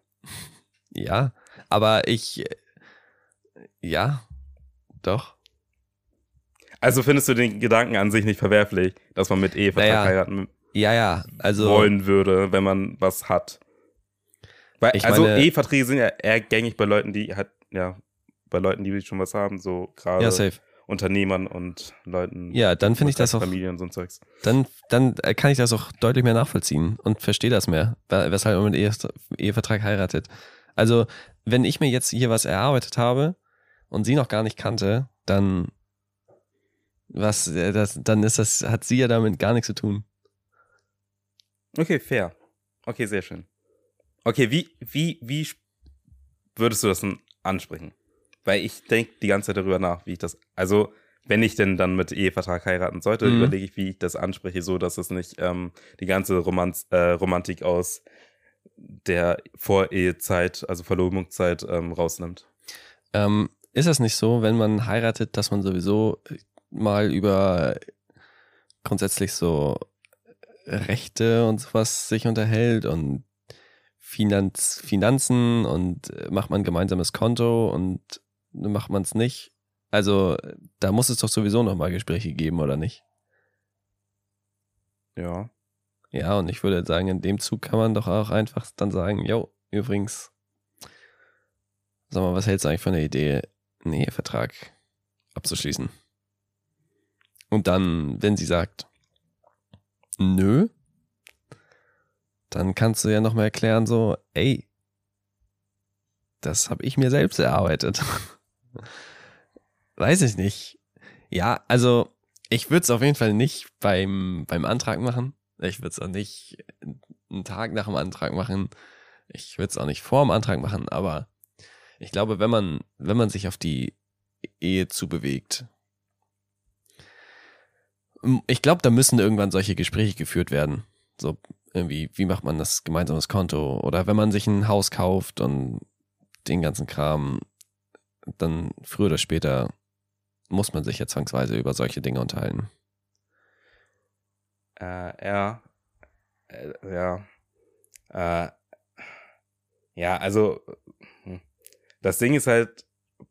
Speaker 2: Ja, aber ich äh, ja, doch.
Speaker 1: Also findest du den Gedanken an sich nicht verwerflich, dass man mit Ehevertrag
Speaker 2: Naja,
Speaker 1: heiraten
Speaker 2: Ja, ja, also
Speaker 1: wollen würde, wenn man was hat? Weil,
Speaker 2: Ich
Speaker 1: also Eheverträge sind ja eher gängig bei Leuten, die halt, ja, bei Leuten, die schon was haben, so gerade
Speaker 2: ja, safe.
Speaker 1: Unternehmern und Leuten.
Speaker 2: Ja, dann finde ich das auch
Speaker 1: Familien und so Zeugs.
Speaker 2: dann dann äh, kann ich das auch deutlich mehr nachvollziehen und verstehe das mehr, we- weshalb man mit Ehe, Ehevertrag heiratet. Also, wenn ich mir jetzt hier was erarbeitet habe und sie noch gar nicht kannte, dann was äh, das dann ist das hat sie ja damit gar nichts zu tun.
Speaker 1: Okay, fair. Okay, sehr schön. Okay, wie, wie, wie würdest du das denn ansprechen? Weil ich denke die ganze Zeit darüber nach, wie ich das, also wenn ich denn dann mit Ehevertrag heiraten sollte,
Speaker 2: Mhm.
Speaker 1: überlege ich, wie ich das anspreche, so dass es nicht ähm, die ganze Romanz, äh, Romantik aus der Vorehezeit, also Verlobungszeit ähm, rausnimmt.
Speaker 2: Ähm, ist das nicht so, wenn man heiratet, dass man sowieso mal über grundsätzlich so Rechte und sowas sich unterhält und Finanz, Finanzen und äh, macht man ein gemeinsames Konto und macht man es nicht? Also da muss es doch sowieso nochmal Gespräche geben, oder nicht?
Speaker 1: Ja.
Speaker 2: Ja, und ich würde sagen, in dem Zug kann man doch auch einfach dann sagen, yo, übrigens, sag mal, was hältst du eigentlich von der Idee, einen Ehevertrag abzuschließen? Und dann, wenn sie sagt, nö, dann kannst du ja nochmal erklären, so, ey, das habe ich mir selbst erarbeitet. Weiß ich nicht. Ja, also ich würde es auf jeden Fall nicht beim, beim Antrag machen. Ich würde es auch nicht einen Tag nach dem Antrag machen. Ich würde es auch nicht vor dem Antrag machen, aber ich glaube, wenn man, wenn man sich auf die Ehe zubewegt, ich glaube, da müssen irgendwann solche Gespräche geführt werden. So irgendwie, wie macht man das gemeinsames Konto? Oder wenn man sich ein Haus kauft und den ganzen Kram, dann früher oder später muss man sich ja zwangsweise über solche Dinge unterhalten.
Speaker 1: Äh, ja. Äh, ja. Äh, ja, also hm. das Ding ist halt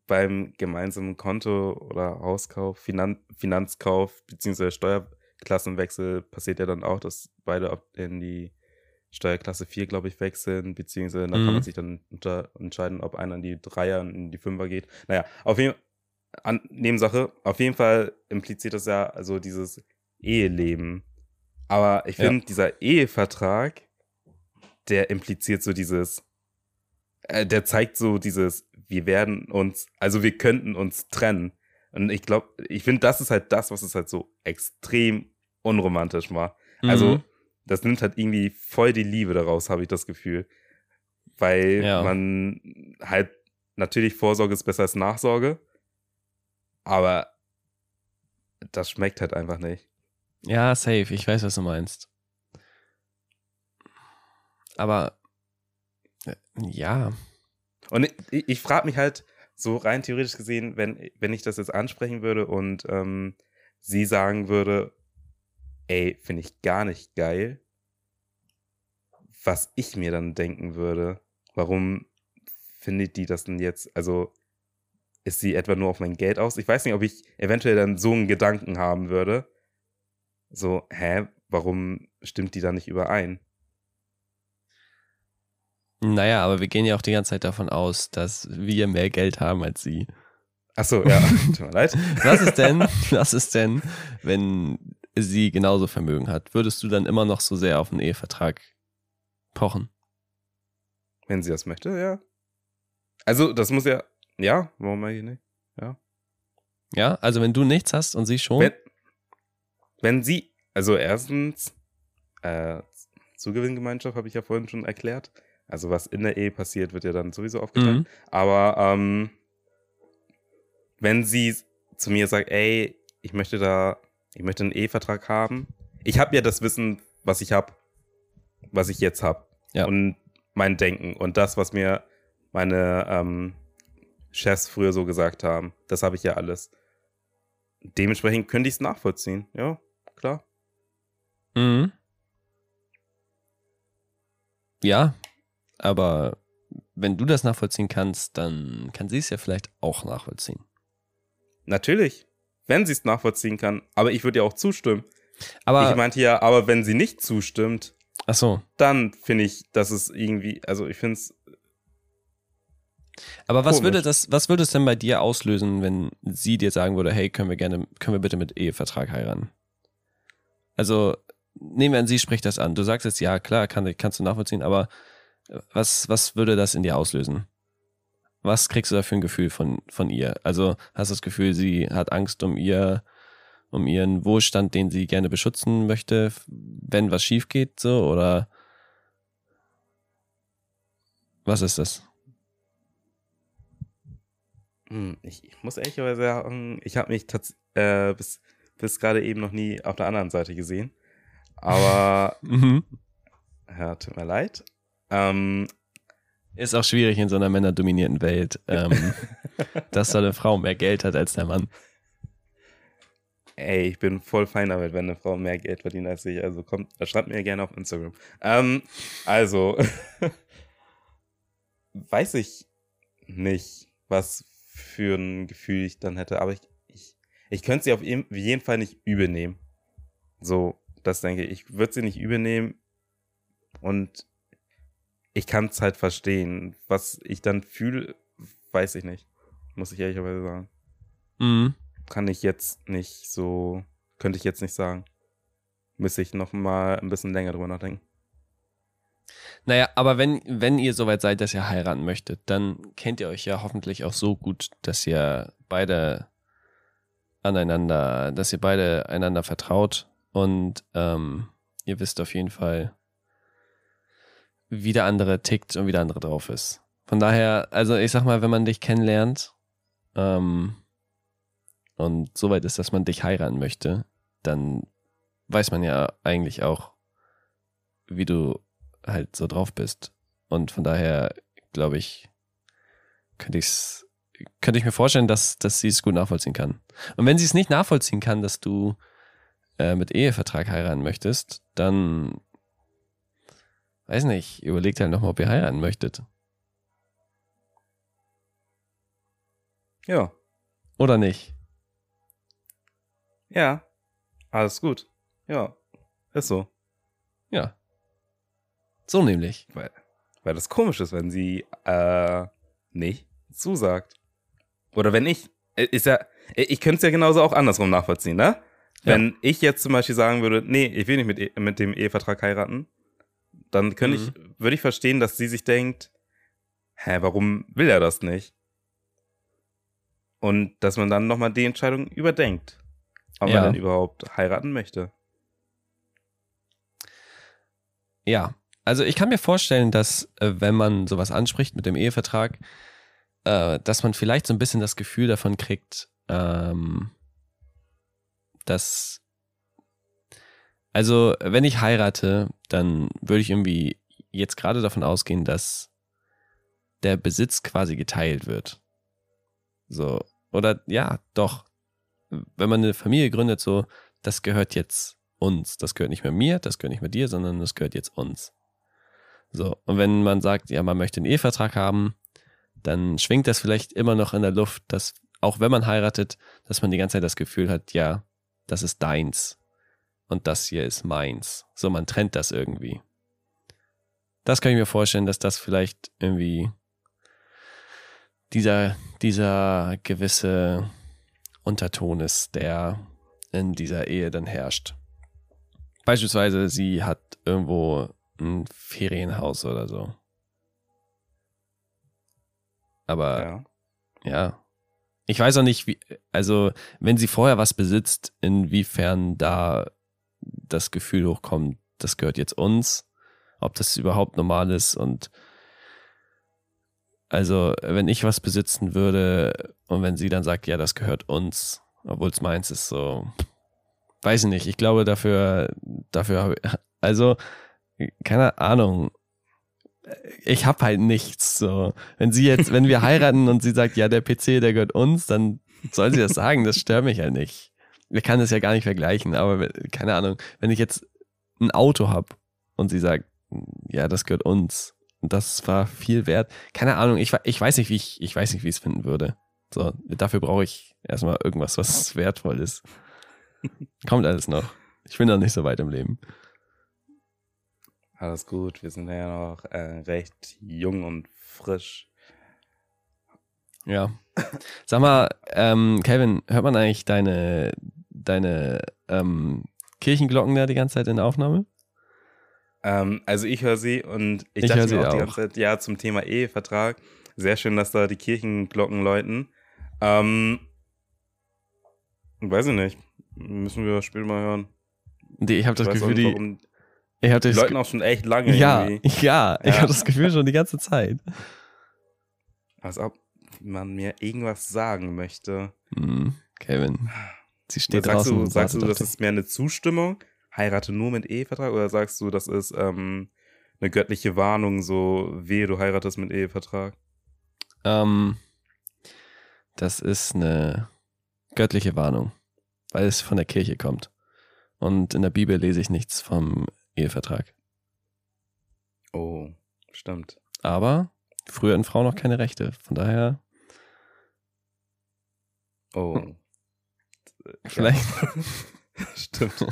Speaker 1: beim gemeinsamen Konto oder Hauskauf, Finan Finanzkauf beziehungsweise Steuerklassenwechsel passiert ja dann auch, dass beide in die Steuerklasse 4, glaube ich, wechseln, beziehungsweise da kann
Speaker 2: Mhm.
Speaker 1: man sich dann entscheiden, ob einer in die Dreier und in die Fünfer geht. Naja, auf jeden an Nebensache, auf jeden Fall impliziert das ja also dieses Eheleben. Aber ich
Speaker 2: Ja.
Speaker 1: finde, dieser Ehevertrag, der impliziert so dieses, äh, der zeigt so dieses, wir werden uns, also wir könnten uns trennen. Und ich glaube, ich finde, das ist halt das, was es halt so extrem unromantisch macht. Also,
Speaker 2: Mhm.
Speaker 1: das nimmt halt irgendwie voll die Liebe daraus, habe ich das Gefühl. Weil
Speaker 2: Ja.
Speaker 1: man halt, natürlich Vorsorge ist besser als Nachsorge, aber das schmeckt halt einfach nicht.
Speaker 2: Ja, safe. Ich weiß, was du meinst. Aber äh, ja,
Speaker 1: Und ich, ich frage mich halt, so rein theoretisch gesehen, wenn, wenn ich das jetzt ansprechen würde und ähm, sie sagen würde, ey, finde ich gar nicht geil, was ich mir dann denken würde, warum findet die das denn jetzt, also ist sie etwa nur auf mein Geld aus? Ich weiß nicht, ob ich eventuell dann so einen Gedanken haben würde. So, hä, warum stimmt die da nicht überein?
Speaker 2: Naja, aber wir gehen ja auch die ganze Zeit davon aus, dass wir mehr Geld haben als sie.
Speaker 1: Ach so, ja, tut mir leid.
Speaker 2: Was ist denn, was ist denn, wenn sie genauso Vermögen hat? Würdest du dann immer noch so sehr auf einen Ehevertrag pochen?
Speaker 1: Wenn sie das möchte, ja. Also, das muss ja, ja, warum eigentlich nicht? Ja.
Speaker 2: Ja, also wenn du nichts hast und sie schon.
Speaker 1: Wenn, wenn sie, also erstens, äh, Zugewinngemeinschaft habe ich ja vorhin schon erklärt. Also was in der Ehe passiert, wird ja dann sowieso aufgeteilt. Mhm. Aber ähm, wenn sie zu mir sagt, ey, ich möchte da, ich möchte einen Ehevertrag haben. Ich habe ja das Wissen, was ich habe, was ich jetzt habe.
Speaker 2: Ja.
Speaker 1: Und mein Denken und das, was mir meine ähm, Chefs früher so gesagt haben. Das habe ich ja alles. Dementsprechend könnte ich es nachvollziehen. Ja, klar.
Speaker 2: Mhm. Ja, aber wenn du das nachvollziehen kannst, dann kann sie es ja vielleicht auch nachvollziehen.
Speaker 1: Natürlich, wenn sie es nachvollziehen kann. Aber ich würde ja auch zustimmen.
Speaker 2: Aber
Speaker 1: ich meinte ja, aber wenn sie nicht zustimmt,
Speaker 2: ach so.
Speaker 1: dann finde ich, dass es irgendwie, also ich finde es.
Speaker 2: Aber was würde das, was würde es denn bei dir auslösen, wenn sie dir sagen würde, hey, können wir gerne, können wir bitte mit Ehevertrag heiraten? Also, nehmen wir an, sie spricht das an. Du sagst jetzt, ja, klar, kann, kannst du nachvollziehen, aber was, was würde das in dir auslösen? Was kriegst du da für ein Gefühl von, von ihr? Also hast du das Gefühl, sie hat Angst um ihr, um ihren Wohlstand, den sie gerne beschützen möchte, wenn was schief geht, so oder was ist das?
Speaker 1: Hm, ich, ich muss ehrlicherweise sagen, ich habe mich äh, bis, bis gerade eben noch nie auf der anderen Seite gesehen. Aber
Speaker 2: mhm.
Speaker 1: ja, tut mir leid. Ähm,
Speaker 2: ist auch schwierig in so einer männerdominierten Welt, ähm, dass so eine Frau mehr Geld hat als der Mann.
Speaker 1: Ey, ich bin voll fein damit, wenn eine Frau mehr Geld verdient als ich. Also kommt, schreibt mir gerne auf Instagram. Ähm, also, weiß ich nicht, was für ein Gefühl ich dann hätte, aber ich, ich, ich könnte sie auf jeden Fall nicht übernehmen. So, das denke ich. Ich würde sie nicht übernehmen und ich kann es halt verstehen. Was ich dann fühle, weiß ich nicht. Muss ich ehrlicherweise sagen.
Speaker 2: Mhm.
Speaker 1: Kann ich jetzt nicht so, könnte ich jetzt nicht sagen. Müsste ich noch mal ein bisschen länger drüber nachdenken.
Speaker 2: Naja, aber wenn, wenn ihr soweit seid, dass ihr heiraten möchtet, dann kennt ihr euch ja hoffentlich auch so gut, dass ihr beide aneinander, dass ihr beide einander vertraut und ähm, ihr wisst auf jeden Fall, wie der andere tickt und wie der andere drauf ist. Von daher, also ich sag mal, wenn man dich kennenlernt ähm, und soweit ist, dass man dich heiraten möchte, dann weiß man ja eigentlich auch, wie du halt so drauf bist. Und von daher, glaube ich, könnte ich's, könnte ich mir vorstellen, dass, dass sie es gut nachvollziehen kann. Und wenn sie es nicht nachvollziehen kann, dass du äh, mit Ehevertrag heiraten möchtest, dann weiß nicht, überlegt halt nochmal, ob ihr heiraten möchtet.
Speaker 1: Ja.
Speaker 2: Oder nicht?
Speaker 1: Ja. Alles gut. Ja. Ist so.
Speaker 2: Ja. So nämlich.
Speaker 1: Weil, weil das komisch ist, wenn sie äh, nicht zusagt. Oder wenn ich. Äh, ist ja. Äh, ich könnte es ja genauso auch andersrum nachvollziehen, ne? Wenn ja. ich jetzt zum Beispiel sagen würde, nee, ich will nicht mit, e, mit dem Ehevertrag heiraten, dann könnte mhm. ich, würde ich verstehen, dass sie sich denkt, hä, warum will er das nicht? Und dass man dann nochmal die Entscheidung überdenkt, ob ja. man denn überhaupt heiraten möchte.
Speaker 2: Ja, also ich kann mir vorstellen, dass äh, wenn man sowas anspricht mit dem Ehevertrag, äh, dass man vielleicht so ein bisschen das Gefühl davon kriegt, ähm, dass also, wenn ich heirate, dann würde ich irgendwie jetzt gerade davon ausgehen, dass der Besitz quasi geteilt wird. So. Oder ja, doch. Wenn man eine Familie gründet, so, das gehört jetzt uns. Das gehört nicht mehr mir, das gehört nicht mehr dir, sondern das gehört jetzt uns. So. Und wenn man sagt, ja, man möchte einen Ehevertrag haben, dann schwingt das vielleicht immer noch in der Luft, dass auch wenn man heiratet, dass man die ganze Zeit das Gefühl hat, ja, das ist deins und das hier ist meins. So, man trennt das irgendwie. Das kann ich mir vorstellen, dass das vielleicht irgendwie dieser, dieser gewisse Unterton ist, der in dieser Ehe dann herrscht. Beispielsweise, sie hat irgendwo ein Ferienhaus oder so. Aber ja. ja. Ich weiß auch nicht, wie, also wenn sie vorher was besitzt, inwiefern da das Gefühl hochkommt, das gehört jetzt uns, ob das überhaupt normal ist und also wenn ich was besitzen würde und wenn sie dann sagt, ja, das gehört uns, obwohl es meins ist, so, weiß ich nicht. Ich glaube dafür, dafür habe ich, also keine Ahnung. Ich habe halt nichts. So, wenn sie jetzt, wenn wir heiraten und sie sagt, ja, der PC, der gehört uns, dann soll sie das sagen. Das stört mich halt nicht. Wir können das ja gar nicht vergleichen, aber keine Ahnung, wenn ich jetzt ein Auto habe und sie sagt, ja, das gehört uns und das war viel wert. Keine Ahnung, ich, ich weiß nicht, wie ich, ich weiß nicht, wie ich es finden würde. So, dafür brauche ich erstmal irgendwas, was wertvoll ist. Kommt alles noch. Ich bin noch nicht so weit im Leben.
Speaker 1: Alles gut, wir sind ja noch äh, recht jung und frisch.
Speaker 2: Ja. Sag mal, ähm, Kevin, hört man eigentlich deine, deine ähm, Kirchenglocken da die ganze Zeit in der Aufnahme?
Speaker 1: Ähm, also ich höre sie und ich, ich dachte mir auch, auch die ganze Zeit, ja, zum Thema Ehevertrag. Sehr schön, dass da die Kirchenglocken läuten. Ähm, weiß ich nicht. Müssen wir das Spiel mal hören.
Speaker 2: Nee, ich habe das Gefühl, die,
Speaker 1: ich hatte die Leuten auch schon echt lange.
Speaker 2: Ja, irgendwie. ja, ich ja. habe das Gefühl schon die ganze Zeit.
Speaker 1: Als ob man mir irgendwas sagen möchte.
Speaker 2: Mm, Kevin, sie steht
Speaker 1: sagst
Speaker 2: draußen.
Speaker 1: Du, sagst du, das ist mehr eine Zustimmung? Heirate nur mit Ehevertrag? Oder sagst du, das ist ähm, eine göttliche Warnung, so wehe, du heiratest mit Ehevertrag?
Speaker 2: Ähm, das ist eine göttliche Warnung, weil es von der Kirche kommt. Und in der Bibel lese ich nichts vom Ehevertrag.
Speaker 1: Oh, stimmt.
Speaker 2: Aber früher hatten Frauen noch keine Rechte. Von daher.
Speaker 1: Oh.
Speaker 2: Vielleicht.
Speaker 1: stimmt.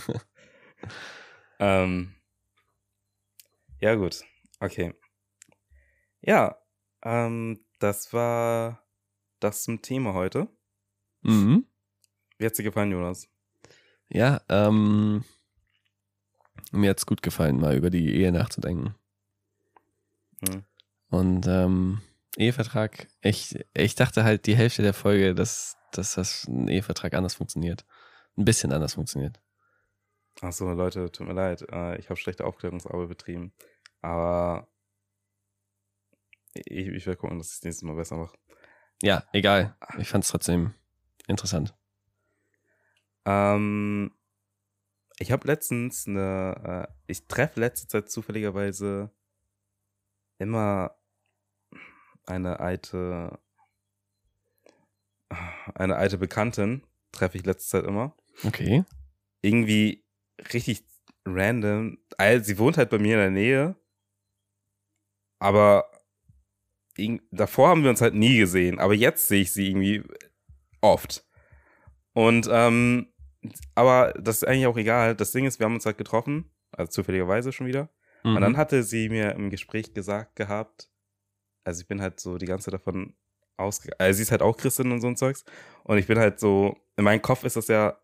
Speaker 1: ähm. Ja, gut. Okay. Ja, ähm, das war das zum Thema heute.
Speaker 2: Mhm.
Speaker 1: Wie hat's dir gefallen, Jonas?
Speaker 2: Ja, ähm, mir hat es gut gefallen, mal über die Ehe nachzudenken.
Speaker 1: Hm.
Speaker 2: Und ähm, Ehevertrag, ich, ich dachte halt die Hälfte der Folge, dass, dass das ein Ehevertrag anders funktioniert. Ein bisschen anders funktioniert.
Speaker 1: Ach so, Leute, tut mir leid. Äh, ich habe schlechte Aufklärungsarbeit betrieben. Aber ich, ich werde gucken, dass ich es nächstes Mal besser mache.
Speaker 2: Ja, egal. Ich fand es trotzdem interessant.
Speaker 1: Ähm, ich habe letztens eine, äh, ich treffe letzte Zeit zufälligerweise immer eine alte, eine alte Bekanntin, treffe ich letzte Zeit immer.
Speaker 2: Okay.
Speaker 1: Irgendwie richtig random. Sie wohnt halt bei mir in der Nähe, aber davor haben wir uns halt nie gesehen, aber jetzt sehe ich sie irgendwie oft. Und ähm, aber das ist eigentlich auch egal. Das Ding ist, wir haben uns halt getroffen, also zufälligerweise schon wieder. Mhm. Und dann mhm. hatte sie mir im Gespräch gesagt gehabt, also ich bin halt so die ganze Zeit davon ausgegangen, also sie ist halt auch Christin und so ein Zeugs. Und ich bin halt so, in meinem Kopf ist das ja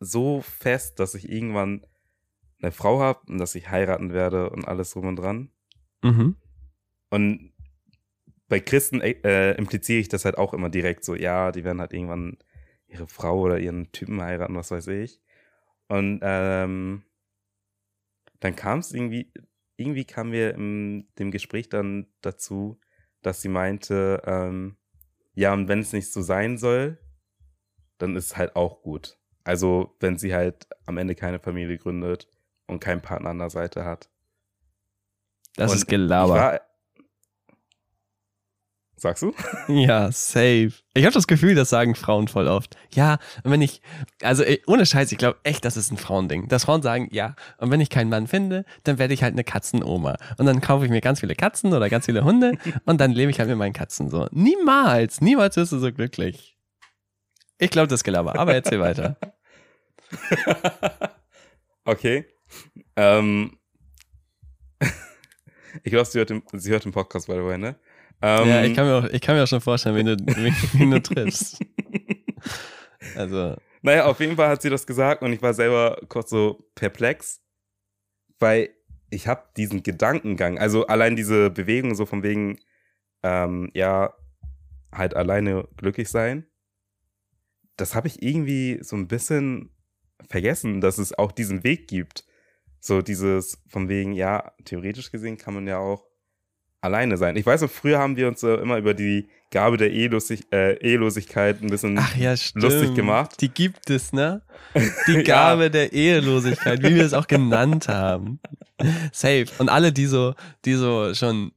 Speaker 1: so fest, dass ich irgendwann eine Frau habe und dass ich heiraten werde und alles drum und dran.
Speaker 2: Mhm.
Speaker 1: Und bei Christen äh, impliziere ich das halt auch immer direkt so, ja, die werden halt irgendwann ihre Frau oder ihren Typen heiraten, was weiß ich. Und ähm, dann kam es irgendwie, irgendwie kamen wir in dem Gespräch dann dazu, dass sie meinte, ähm, ja, und wenn es nicht so sein soll, dann ist es halt auch gut. Also, wenn sie halt am Ende keine Familie gründet und keinen Partner an der Seite hat.
Speaker 2: Das und ist Gelaber.
Speaker 1: Sagst du?
Speaker 2: Ja, safe. Ich habe das Gefühl, das sagen Frauen voll oft. Ja, und wenn ich, also ey, ohne Scheiß, ich glaube echt, das ist ein Frauending. Dass Frauen sagen, ja, und wenn ich keinen Mann finde, dann werde ich halt eine Katzenoma. Und dann kaufe ich mir ganz viele Katzen oder ganz viele Hunde und dann lebe ich halt mit meinen Katzen so. Niemals, niemals wirst du so glücklich. Ich glaube das Gelaber, aber erzähl weiter.
Speaker 1: okay. Ähm. ich glaube, sie, hört den, sie hört den Podcast, by the way, ne?
Speaker 2: Ähm, ja, ich kann, mir auch, ich kann mir auch schon vorstellen, wen du, wen du triffst. Also.
Speaker 1: Naja, auf jeden Fall hat sie das gesagt und ich war selber kurz so perplex, weil ich habe diesen Gedankengang, also allein diese Bewegung so von wegen, ähm, ja, halt alleine glücklich sein, das habe ich irgendwie so ein bisschen vergessen, dass es auch diesen Weg gibt. So dieses von wegen, ja, theoretisch gesehen kann man ja auch alleine sein. Ich weiß noch, früher haben wir uns äh, immer über die Gabe der Ehelustig äh, Ehelosigkeit ein bisschen
Speaker 2: ja,
Speaker 1: lustig gemacht.
Speaker 2: Die gibt es, ne? Die Gabe ja. der Ehelosigkeit, wie wir es auch genannt haben. Safe. Und alle, die so, die so schon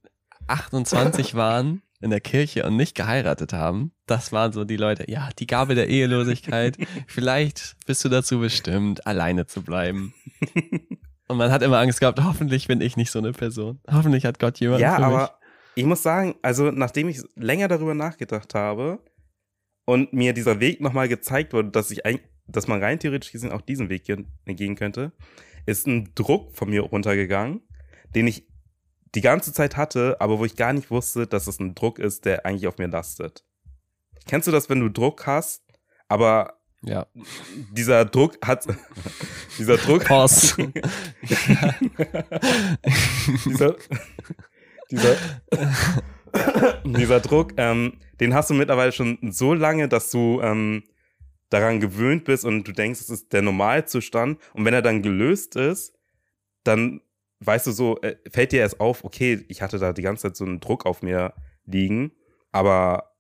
Speaker 2: 28 waren in der Kirche und nicht geheiratet haben, das waren so die Leute, ja, die Gabe der Ehelosigkeit. Vielleicht bist du dazu bestimmt, alleine zu bleiben. Und man hat immer Angst gehabt, hoffentlich bin ich nicht so eine Person. Hoffentlich hat Gott jemanden
Speaker 1: ja,
Speaker 2: für mich.
Speaker 1: Ja, aber ich muss sagen, also nachdem ich länger darüber nachgedacht habe und mir dieser Weg nochmal gezeigt wurde, dass ich eigentlich, dass man rein theoretisch gesehen auch diesen Weg gehen könnte, ist ein Druck von mir runtergegangen, den ich die ganze Zeit hatte, aber wo ich gar nicht wusste, dass es ein Druck ist, der eigentlich auf mir lastet. Kennst du das, wenn du Druck hast, aber
Speaker 2: ja.
Speaker 1: Dieser Druck hat. dieser Druck.
Speaker 2: Pause.
Speaker 1: dieser. Dieser. dieser Druck, ähm, den hast du mittlerweile schon so lange, dass du ähm, daran gewöhnt bist und du denkst, es ist der Normalzustand. Und wenn er dann gelöst ist, dann weißt du so, äh, fällt dir erst auf, okay, ich hatte da die ganze Zeit so einen Druck auf mir liegen, aber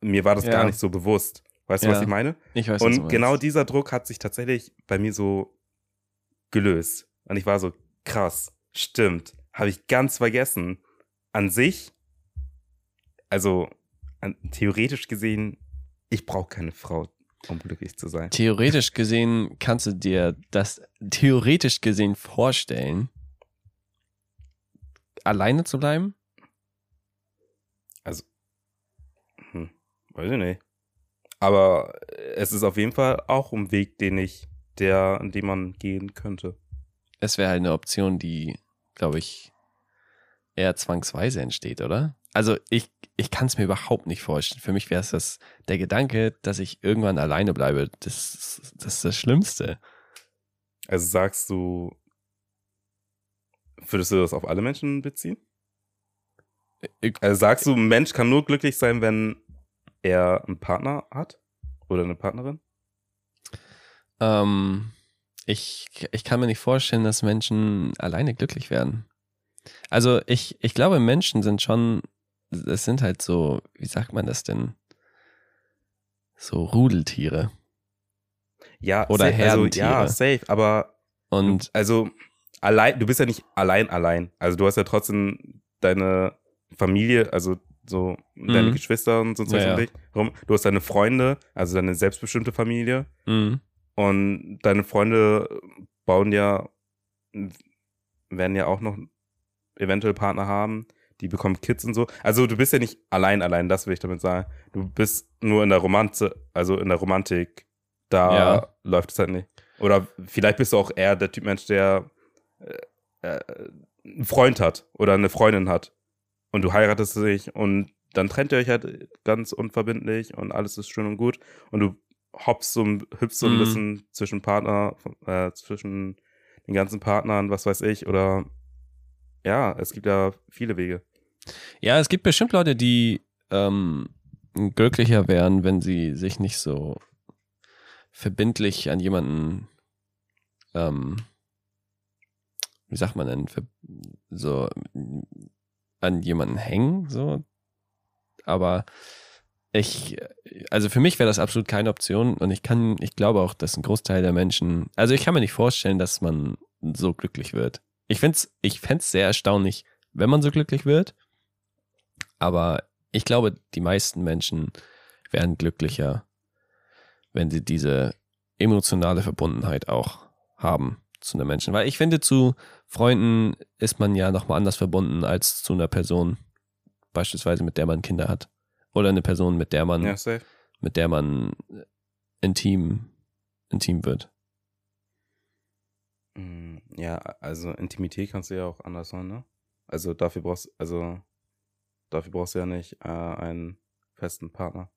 Speaker 1: mir war das ja. gar nicht so bewusst. Weißt ja, du, was ich meine?
Speaker 2: Ich weiß,
Speaker 1: Und genau dieser Druck hat sich tatsächlich bei mir so gelöst. Und ich war so, krass, stimmt, habe ich ganz vergessen. An sich, also an, theoretisch gesehen, ich brauche keine Frau, um glücklich zu sein.
Speaker 2: Theoretisch gesehen kannst du dir das theoretisch gesehen vorstellen, alleine zu bleiben?
Speaker 1: Also, hm, weiß ich nicht. Aber es ist auf jeden Fall auch ein Weg, den ich, der, an dem man gehen könnte.
Speaker 2: Es wäre halt eine Option, die, glaube ich, eher zwangsweise entsteht, oder? Also ich, ich kann es mir überhaupt nicht vorstellen. Für mich wäre es das der Gedanke, dass ich irgendwann alleine bleibe. Das, das ist das Schlimmste.
Speaker 1: Also sagst du, würdest du das auf alle Menschen beziehen? Ich, also sagst du, ein Mensch kann nur glücklich sein, wenn er einen Partner hat oder eine Partnerin?
Speaker 2: Ähm, ich, ich kann mir nicht vorstellen, dass Menschen alleine glücklich werden. Also ich, ich glaube, Menschen sind schon, es sind halt so, wie sagt man das denn? So Rudeltiere.
Speaker 1: Ja,
Speaker 2: oder safe, Herdentiere.
Speaker 1: Also, ja, safe, aber
Speaker 2: und
Speaker 1: also allein, du bist ja nicht allein allein. Also du hast ja trotzdem deine Familie, also so deine mhm. Geschwister und so
Speaker 2: ja, ja.
Speaker 1: rum. Du hast deine Freunde, also deine selbstbestimmte Familie.
Speaker 2: Mhm.
Speaker 1: Und deine Freunde bauen ja, werden ja auch noch eventuell Partner haben, die bekommen Kids und so. Also du bist ja nicht allein, allein, das will ich damit sagen. Du bist nur in der Romanze, also in der Romantik, da ja. läuft es halt nicht. Oder vielleicht bist du auch eher der Typ Mensch, der äh, äh, einen Freund hat oder eine Freundin hat und du heiratest dich und dann trennt ihr euch halt ganz unverbindlich und alles ist schön und gut und du hoppst so, hüpfst so ein mhm. bisschen zwischen Partner, äh, zwischen den ganzen Partnern, was weiß ich, oder ja, es gibt ja viele Wege.
Speaker 2: Ja, es gibt bestimmt Leute, die ähm, glücklicher wären, wenn sie sich nicht so verbindlich an jemanden, ähm, wie sagt man denn, so an jemanden hängen, so. Aber ich, also für mich wäre das absolut keine Option und ich kann, ich glaube auch, dass ein Großteil der Menschen, also ich kann mir nicht vorstellen, dass man so glücklich wird. Ich finde es ich fänd's sehr erstaunlich, wenn man so glücklich wird, aber ich glaube, die meisten Menschen wären glücklicher, wenn sie diese emotionale Verbundenheit auch haben zu einem Menschen. Weil ich finde, zu Freunden ist man ja nochmal anders verbunden als zu einer Person, beispielsweise mit der man Kinder hat. Oder eine Person, mit der man,
Speaker 1: Ja,
Speaker 2: mit der man intim, intim wird.
Speaker 1: Mm, Ja, also Intimität kannst du ja auch anders sein, ne? Also dafür brauchst also dafür brauchst du ja nicht äh, einen festen Partner.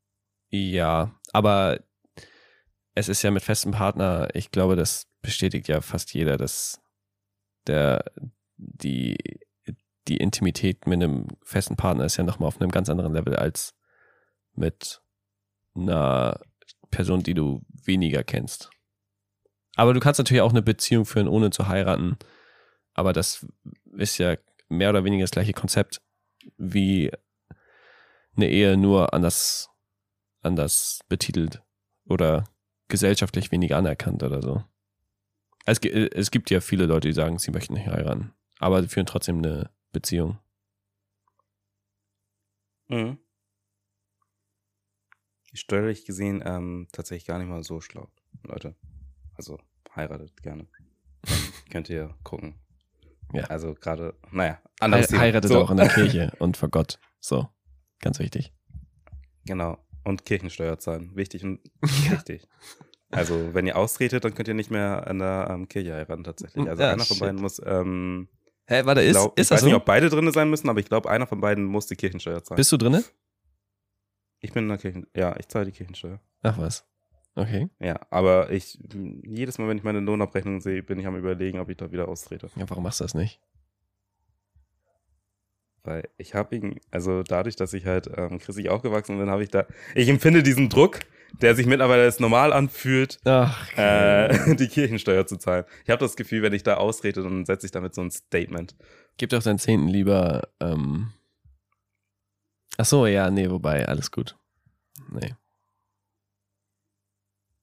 Speaker 2: Ja, aber es ist ja mit festem Partner, ich glaube, das bestätigt ja fast jeder, dass der, die, die Intimität mit einem festen Partner ist ja nochmal auf einem ganz anderen Level als mit einer Person, die du weniger kennst. Aber du kannst natürlich auch eine Beziehung führen, ohne zu heiraten. Aber das ist ja mehr oder weniger das gleiche Konzept wie eine Ehe nur anders, anders betitelt oder gesellschaftlich weniger anerkannt oder so. Es, gi- es gibt ja viele Leute, die sagen, sie möchten nicht heiraten, aber sie führen trotzdem eine Beziehung.
Speaker 1: Mhm. Steuerlich gesehen ähm, tatsächlich gar nicht mal so schlau, Leute. Also heiratet gerne. Könnt ihr gucken.
Speaker 2: Ja.
Speaker 1: Also gerade, naja,
Speaker 2: He
Speaker 1: anderes Thema.
Speaker 2: heiratet
Speaker 1: So.
Speaker 2: auch in der Kirche und vor Gott. So, ganz wichtig.
Speaker 1: Genau. Und Kirchensteuer zahlen. Wichtig und richtig. Also, wenn ihr austretet, dann könnt ihr nicht mehr an der ähm, Kirche heiraten, tatsächlich. Also,
Speaker 2: Ja,
Speaker 1: einer von
Speaker 2: shit.
Speaker 1: beiden muss, ähm,
Speaker 2: Hä, warte,
Speaker 1: ich
Speaker 2: ist,
Speaker 1: glaub,
Speaker 2: ist
Speaker 1: ich
Speaker 2: das
Speaker 1: weiß nicht, ob beide drin sein müssen, aber ich glaube, einer von beiden muss die Kirchensteuer zahlen.
Speaker 2: Bist du drinne?
Speaker 1: ich bin in der Kirchen, ja, ich zahle die Kirchensteuer.
Speaker 2: Ach was. Okay.
Speaker 1: Ja, aber ich, jedes Mal, wenn ich meine Lohnabrechnung sehe, bin ich am überlegen, ob ich da wieder austrete.
Speaker 2: Ja, warum machst du das nicht?
Speaker 1: Weil ich habe ihn, also dadurch, dass ich halt ähm, christlich aufgewachsen bin, habe ich da, ich empfinde diesen Druck, der sich mittlerweile als normal anfühlt,
Speaker 2: Ach,
Speaker 1: äh, die Kirchensteuer zu zahlen. Ich habe das Gefühl, wenn ich da ausrede, dann setze ich damit so ein Statement.
Speaker 2: gib doch deinen Zehnten lieber. Ähm Ach so, ja, nee, wobei, alles gut. Nee.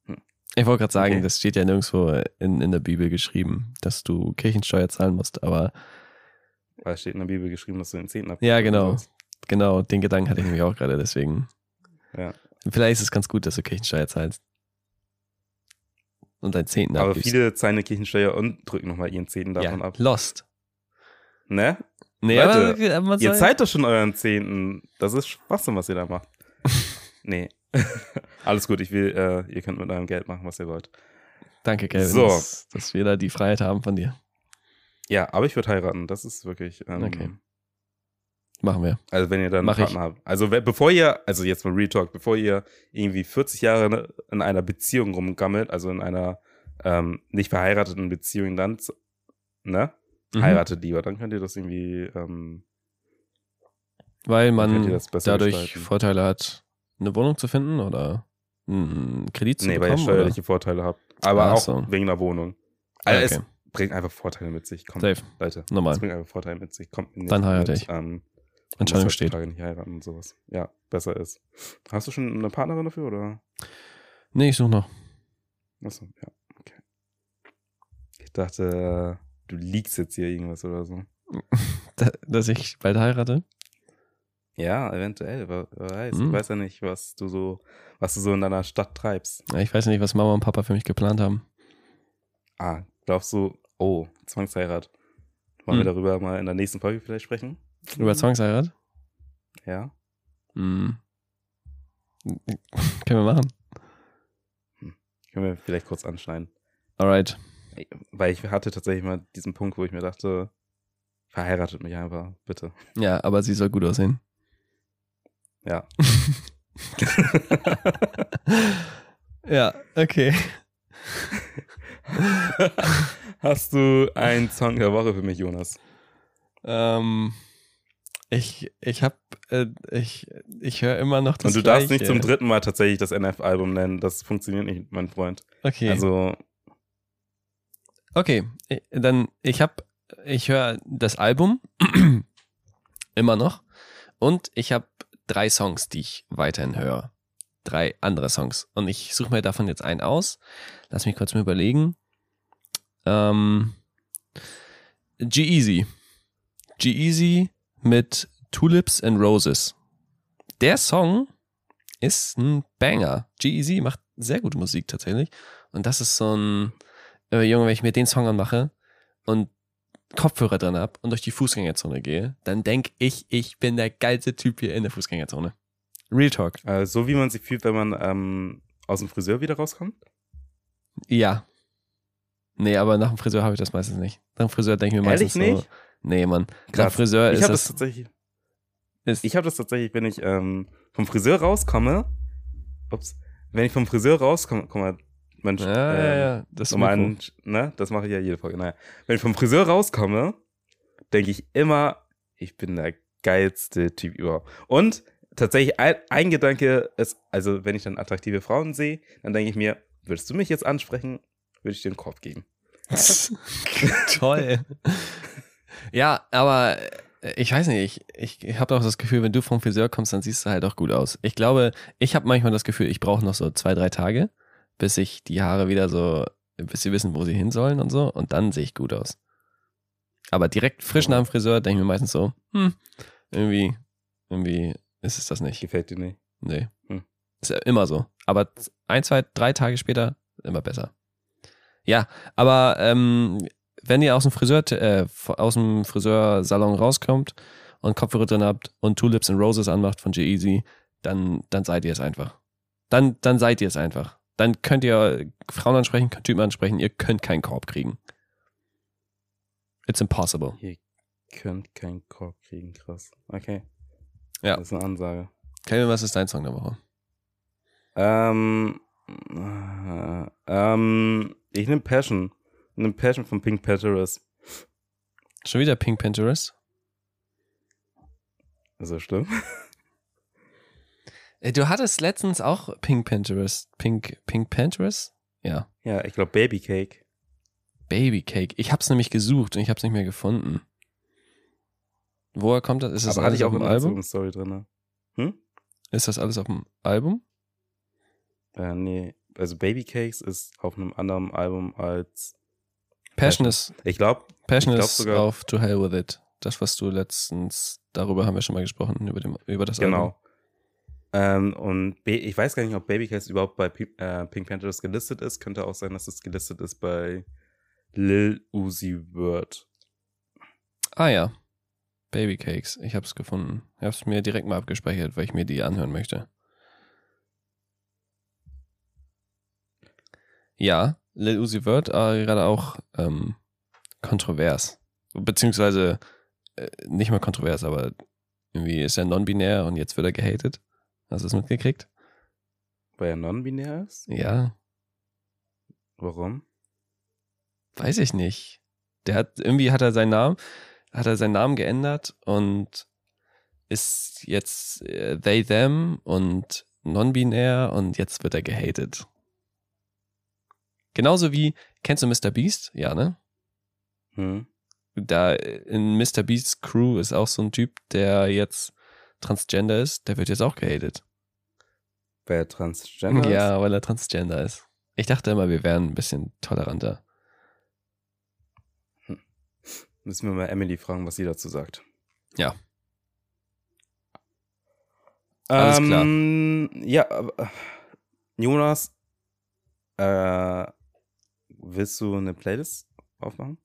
Speaker 1: Hm.
Speaker 2: Ich wollte gerade sagen,
Speaker 1: Okay.
Speaker 2: das steht ja nirgendwo in, in der Bibel geschrieben, dass du Kirchensteuer zahlen musst, aber
Speaker 1: Weil es steht in der Bibel geschrieben, dass du den Zehnten ab.
Speaker 2: Ja, genau. genau, den Gedanken hatte ich nämlich auch gerade, deswegen.
Speaker 1: Ja.
Speaker 2: Vielleicht ist es ganz gut, dass du Kirchensteuer zahlst. Und deinen Zehnten
Speaker 1: Aber
Speaker 2: abgibst.
Speaker 1: viele zahlen eine Kirchensteuer und drücken nochmal ihren Zehnten davon
Speaker 2: ja,
Speaker 1: ab.
Speaker 2: Lost.
Speaker 1: Ne?
Speaker 2: Nee,
Speaker 1: Leute,
Speaker 2: aber, aber
Speaker 1: Ihr zahlt doch schon euren Zehnten. Das ist Schwachsinn, was ihr da macht. nee. Alles gut, ich will, äh, ihr könnt mit eurem Geld machen, was ihr wollt.
Speaker 2: Danke, Kevin,
Speaker 1: So.
Speaker 2: dass, dass wir da die Freiheit haben von dir.
Speaker 1: Ja, aber ich würde heiraten. Das ist wirklich. Ähm,
Speaker 2: Okay. Machen wir.
Speaker 1: Also wenn ihr dann einen
Speaker 2: Mach ich.
Speaker 1: Partner habt. Also bevor ihr, also jetzt mal Real Talk, bevor ihr irgendwie 40 Jahre in einer Beziehung rumgammelt, also in einer ähm, nicht verheirateten Beziehung, dann, ne?
Speaker 2: Mhm.
Speaker 1: Heiratet lieber, dann könnt ihr das irgendwie, ähm,
Speaker 2: Weil man dadurch
Speaker 1: gestalten.
Speaker 2: Vorteile hat, eine Wohnung zu finden oder einen Kredit zu
Speaker 1: nee, weil ihr
Speaker 2: bekommen.
Speaker 1: steuerliche Vorteile habt. Aber
Speaker 2: Ach
Speaker 1: auch
Speaker 2: so.
Speaker 1: wegen der Wohnung.
Speaker 2: oder?
Speaker 1: Also
Speaker 2: okay.
Speaker 1: Bringt einfach Vorteile mit sich. Kommt,
Speaker 2: Safe.
Speaker 1: Leute.
Speaker 2: Normal.
Speaker 1: Es bringt einfach Vorteile mit sich. Kommt nicht
Speaker 2: Dann heirate
Speaker 1: mit,
Speaker 2: ich.
Speaker 1: Ähm,
Speaker 2: Entscheidung steht.
Speaker 1: heutzutage nicht heiraten und sowas. Ja, besser ist. Hast du schon eine Partnerin dafür oder?
Speaker 2: Nee, ich suche noch.
Speaker 1: Achso, ja, okay. Ich dachte, du liegst jetzt hier irgendwas oder so.
Speaker 2: Da, dass ich bald heirate.
Speaker 1: Ja, eventuell, wer weiß.
Speaker 2: Hm.
Speaker 1: Ich weiß ja nicht, was du so, was du so in deiner Stadt treibst.
Speaker 2: Ja, Ich weiß nicht, was Mama und Papa für mich geplant haben.
Speaker 1: Ah, glaubst du, oh, Zwangsheirat. Wollen wir
Speaker 2: Hm.
Speaker 1: darüber mal in der nächsten Folge vielleicht sprechen?
Speaker 2: Über Zwangsheirat?
Speaker 1: Ja.
Speaker 2: Hm. Können wir machen.
Speaker 1: Können wir vielleicht kurz anschneiden.
Speaker 2: Alright.
Speaker 1: Weil ich hatte tatsächlich mal diesen Punkt, wo ich mir dachte, verheiratet mich einfach, bitte.
Speaker 2: Ja, aber sie soll gut aussehen.
Speaker 1: Ja.
Speaker 2: ja, okay.
Speaker 1: Hast du einen Song der Woche für mich, Jonas?
Speaker 2: Ähm, ich ich hab, äh, ich, ich höre immer noch das
Speaker 1: Und du darfst nicht zum dritten Mal tatsächlich das NF-Album nennen. Das funktioniert nicht, mein Freund.
Speaker 2: Okay,
Speaker 1: Also,
Speaker 2: okay. Ich- Dann, ich hab, ich höre das Album immer noch und ich habe drei Songs, die ich weiterhin höre. Drei andere Songs. Und ich suche mir davon jetzt einen aus. Lass mich kurz mal überlegen. Ähm, G-Easy. G-Easy mit Tulips and Roses. der Song ist ein Banger. GEZ macht sehr gute Musik tatsächlich. Und das ist so ein, äh, Junge, wenn ich mir den Song anmache und Kopfhörer drin habe und durch die Fußgängerzone gehe, dann denke ich, ich bin der geilste Typ hier in der Fußgängerzone. Real Talk.
Speaker 1: Äh, so wie man sich fühlt, wenn man ähm, aus dem Friseur wieder rauskommt?
Speaker 2: Ja. Nee, aber nach dem Friseur habe ich das meistens nicht. Nach dem Friseur denke ich mir meistens
Speaker 1: Ehrlich nicht?
Speaker 2: so. Nee, Mann. Nach dem
Speaker 1: Krass.
Speaker 2: Friseur
Speaker 1: ich
Speaker 2: ist
Speaker 1: das
Speaker 2: das.
Speaker 1: tatsächlich.
Speaker 2: Ist,
Speaker 1: Ich habe das tatsächlich, wenn ich ähm, vom Friseur rauskomme. Ups. Wenn ich vom Friseur rauskomme, guck mal, Mensch,
Speaker 2: ja, ja,
Speaker 1: ähm,
Speaker 2: ja. Das
Speaker 1: einen, ne, das mache ich ja jede Folge. Naja, wenn ich vom Friseur rauskomme, denke ich immer, ich bin der geilste Typ überhaupt. Und tatsächlich ein, ein Gedanke ist, also wenn ich dann attraktive Frauen sehe, dann denke ich mir, würdest du mich jetzt ansprechen, würde ich dir einen Korb geben.
Speaker 2: Toll. ja, aber äh, ich weiß nicht, ich, ich habe auch das Gefühl, wenn du vom Friseur kommst, dann siehst du halt auch gut aus. Ich glaube, ich habe manchmal das Gefühl, ich brauche noch so zwei, drei Tage, bis ich die Haare wieder so, bis sie wissen, wo sie hin sollen und so, und dann sehe ich gut aus. Aber direkt frisch nach dem Friseur denke ich mir meistens so, hm, irgendwie, irgendwie ist es das nicht.
Speaker 1: Gefällt dir nicht.
Speaker 2: Nee.
Speaker 1: Hm.
Speaker 2: Ist ja immer so. Aber ein, zwei, drei Tage später immer besser. Ja, aber ähm, wenn ihr aus dem Friseur, äh, aus dem Friseursalon rauskommt und Kopfhörer drin habt und Tulips and Roses anmacht von G-Eazy, dann, dann seid ihr es einfach. Dann, dann seid ihr es einfach. Dann könnt ihr Frauen ansprechen, könnt Typen ansprechen, ihr könnt keinen Korb kriegen. It's impossible.
Speaker 1: Ihr könnt keinen Korb kriegen, krass. Okay.
Speaker 2: Ja.
Speaker 1: Das ist eine Ansage.
Speaker 2: Kevin, was ist dein Song der Woche?
Speaker 1: Ähm, äh, ähm, ich nehme Passion. Ich nehme Passion von Pink Panthers.
Speaker 2: Schon wieder Pink Pinterest?
Speaker 1: Ist das schlimm?
Speaker 2: Äh, Du hattest letztens auch Pink Pinterest. Pink, Pink Pinterest? Ja.
Speaker 1: Ja, ich glaube Baby Cake.
Speaker 2: Baby Cake. Ich hab's nämlich gesucht und ich hab's nicht mehr gefunden. Woher kommt das? Ist das
Speaker 1: Aber hatte
Speaker 2: alles
Speaker 1: ich
Speaker 2: auf
Speaker 1: auch
Speaker 2: dem
Speaker 1: eine
Speaker 2: Album?
Speaker 1: Story drin. Hm?
Speaker 2: Ist das alles auf dem Album?
Speaker 1: Äh, nee. Also Baby Cakes ist auf einem anderen Album als.
Speaker 2: Passion ist,
Speaker 1: Ich glaube,
Speaker 2: Passion
Speaker 1: Ich glaub
Speaker 2: ist
Speaker 1: sogar-
Speaker 2: auf To Hell With It. Das, was du letztens, darüber haben wir schon mal gesprochen, über, dem, über das Album.
Speaker 1: genau. Ähm, und Ba- ich weiß gar nicht, ob Baby Cakes überhaupt bei Pink, äh, Pink Panthers gelistet ist. Könnte auch sein, dass es gelistet ist bei Lil Uzi Vert.
Speaker 2: Ah ja. Baby Cakes. Ich hab's gefunden. Ich hab's mir direkt mal abgespeichert, weil ich mir die anhören möchte. Ja, Lil Uzi Vert, äh, gerade auch ähm, kontrovers. Beziehungsweise äh, nicht mal kontrovers, aber irgendwie ist er non-binär und jetzt wird er gehatet. Hast du es mitgekriegt?
Speaker 1: Weil er non-binär ist?
Speaker 2: Ja,
Speaker 1: Warum?
Speaker 2: weiß ich nicht. Der hat, irgendwie hat er seinen Namen, hat er seinen Namen geändert und ist jetzt äh, they, them und non-binär und jetzt wird er gehatet. Genauso wie, kennst du Mr. Beast? Ja, ne?
Speaker 1: Hm?
Speaker 2: Da in Mr. Beasts Crew ist auch so ein Typ, der jetzt transgender ist, der wird jetzt auch gehatet.
Speaker 1: Weil er Transgender ist?
Speaker 2: Ja, weil er transgender ist. Ich dachte immer, wir wären ein bisschen toleranter.
Speaker 1: Müssen wir mal Emily fragen, was sie dazu sagt.
Speaker 2: Ja. Alles klar.
Speaker 1: ähm, Ja, aber, Jonas, äh, willst du eine Playlist aufmachen?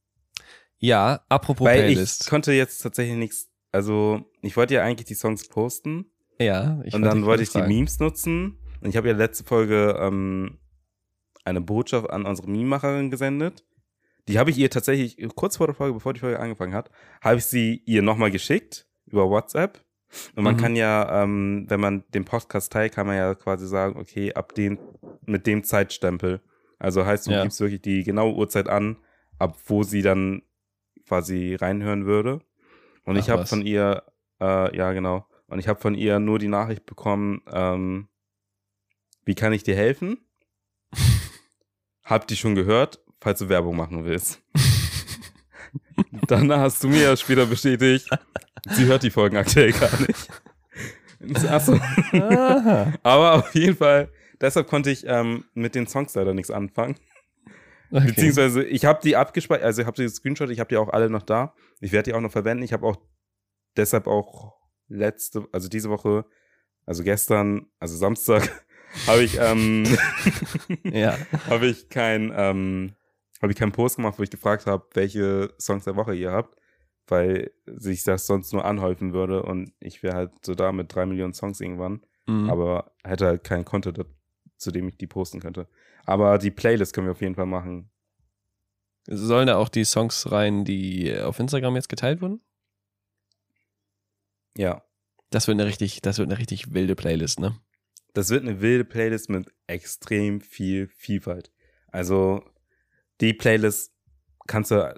Speaker 2: Ja, apropos
Speaker 1: Weil
Speaker 2: Playlist.
Speaker 1: ich konnte jetzt tatsächlich nichts, also ich wollte ja eigentlich die Songs posten
Speaker 2: ja, ich
Speaker 1: und dann wollte ich die
Speaker 2: fragen.
Speaker 1: Memes nutzen und ich habe ja letzte Folge ähm, eine Botschaft an unsere Meme-Macherin gesendet. Die habe ich ihr tatsächlich kurz vor der Folge, bevor die Folge angefangen hat, habe ich sie ihr nochmal geschickt über WhatsApp. Und man
Speaker 2: Mhm.
Speaker 1: kann ja, ähm, wenn man den Podcast teilt, kann man ja quasi sagen, okay, ab dem, mit dem Zeitstempel. Also heißt, du
Speaker 2: Ja.
Speaker 1: gibst wirklich die genaue Uhrzeit an, ab wo sie dann quasi reinhören würde. Und
Speaker 2: Ach
Speaker 1: ich habe von ihr, äh, ja genau, und ich habe von ihr nur die Nachricht bekommen, ähm, wie kann ich dir helfen? Hab die schon gehört, falls du Werbung machen willst. Dann hast du mir ja später bestätigt, sie hört die Folgen aktuell gar nicht. Achso. Aber auf jeden Fall, deshalb konnte ich ähm, mit den Songs leider nichts anfangen.
Speaker 2: Okay.
Speaker 1: Beziehungsweise, ich habe die abgespeichert, also ich habe die Screenshot, ich habe die auch alle noch da. Ich werde die auch noch verwenden. Ich habe auch deshalb auch letzte, also diese Woche also gestern, also Samstag, habe ich, ähm,
Speaker 2: Ja.
Speaker 1: habe ich kein, ähm, habe ich keinen Post gemacht, wo ich gefragt habe, welche Songs der Woche ihr habt, weil sich das sonst nur anhäufen würde und ich wäre halt so da mit drei Millionen Songs irgendwann,
Speaker 2: Mhm.
Speaker 1: aber hätte halt keinen Content, zu dem ich die posten könnte. Aber die Playlist können wir auf jeden Fall machen.
Speaker 2: Sollen da auch die Songs rein, die auf Instagram jetzt geteilt wurden?
Speaker 1: Ja,
Speaker 2: Das wird eine richtig, das wird eine richtig wilde Playlist, ne?
Speaker 1: das wird eine wilde Playlist mit extrem viel Vielfalt. Also die Playlist kannst du,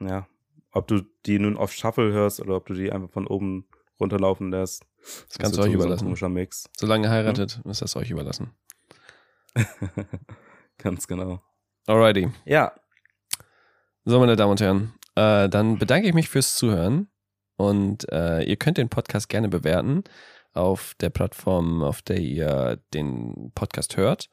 Speaker 1: ja, ob du die nun auf Shuffle hörst oder ob du die einfach von oben runterlaufen lässt.
Speaker 2: Das kannst du euch
Speaker 1: so
Speaker 2: überlassen.
Speaker 1: komischer Mix.
Speaker 2: Solange ihr heiratet, ist das euch überlassen.
Speaker 1: Ganz genau.
Speaker 2: Alrighty.
Speaker 1: Ja,
Speaker 2: So, meine Damen und Herren, äh, dann bedanke ich mich fürs Zuhören und äh, ihr könnt den Podcast gerne bewerten auf der Plattform, auf der ihr den Podcast hört.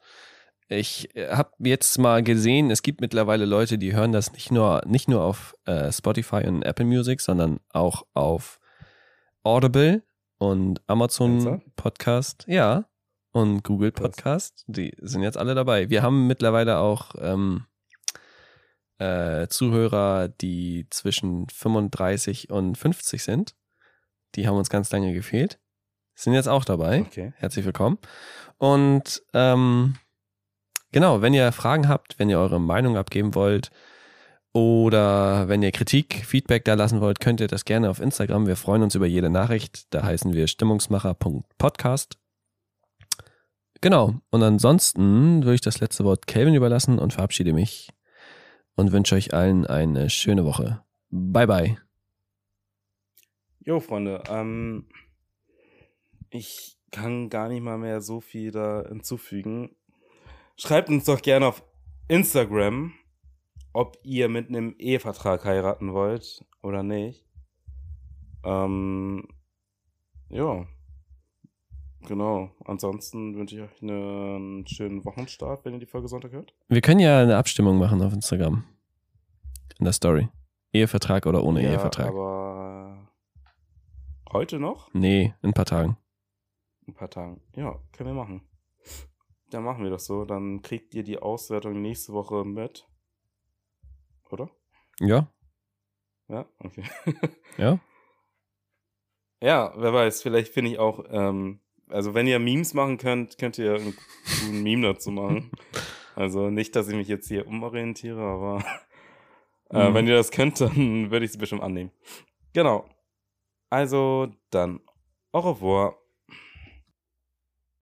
Speaker 2: Ich habe jetzt mal gesehen, es gibt mittlerweile Leute, die hören das nicht nur, nicht nur auf äh, Spotify und Apple Music, sondern auch auf Audible und Amazon? Podcast, ja, und Google. Podcast. Die sind jetzt alle dabei. Wir haben mittlerweile auch ähm, äh, Zuhörer, die zwischen 35 und 50 sind. Die haben uns ganz lange gefehlt. Sind jetzt auch dabei.
Speaker 1: okay.
Speaker 2: Herzlich willkommen. Und ähm, genau, wenn ihr Fragen habt, wenn ihr eure Meinung abgeben wollt oder wenn ihr Kritik, Feedback da lassen wollt, könnt ihr das gerne auf Instagram. Wir freuen uns über jede Nachricht. Da heißen wir stimmungsmacher.podcast. Genau. Und ansonsten würde ich das letzte Wort Kelvin überlassen und verabschiede mich und wünsche euch allen eine schöne Woche. Bye bye.
Speaker 1: Jo, Freunde, ähm, ich kann gar nicht mal mehr so viel da hinzufügen. Schreibt uns doch gerne auf Instagram, ob ihr mit einem Ehevertrag heiraten wollt oder nicht. Ähm, ja. Genau. Ansonsten wünsche ich euch einen schönen Wochenstart, wenn ihr die Folge Sonntag hört.
Speaker 2: Wir können ja eine Abstimmung machen auf Instagram. In der Story. Ehevertrag oder ohne
Speaker 1: ja,
Speaker 2: Ehevertrag?
Speaker 1: Aber heute noch?
Speaker 2: Nee, in ein paar Tagen.
Speaker 1: ein paar Tagen. Ja, können wir machen. Dann machen wir das so. Dann kriegt ihr die Auswertung nächste Woche mit. Oder?
Speaker 2: Ja,
Speaker 1: Ja, okay.
Speaker 2: ja.
Speaker 1: ja, wer weiß, vielleicht finde ich auch, ähm, also wenn ihr Memes machen könnt, könnt ihr ein, ein Meme dazu machen. Also nicht, dass ich mich jetzt hier umorientiere, aber äh,
Speaker 2: Mhm.
Speaker 1: wenn ihr das könnt, dann würde ich es bestimmt annehmen. Genau. Also dann, au revoir.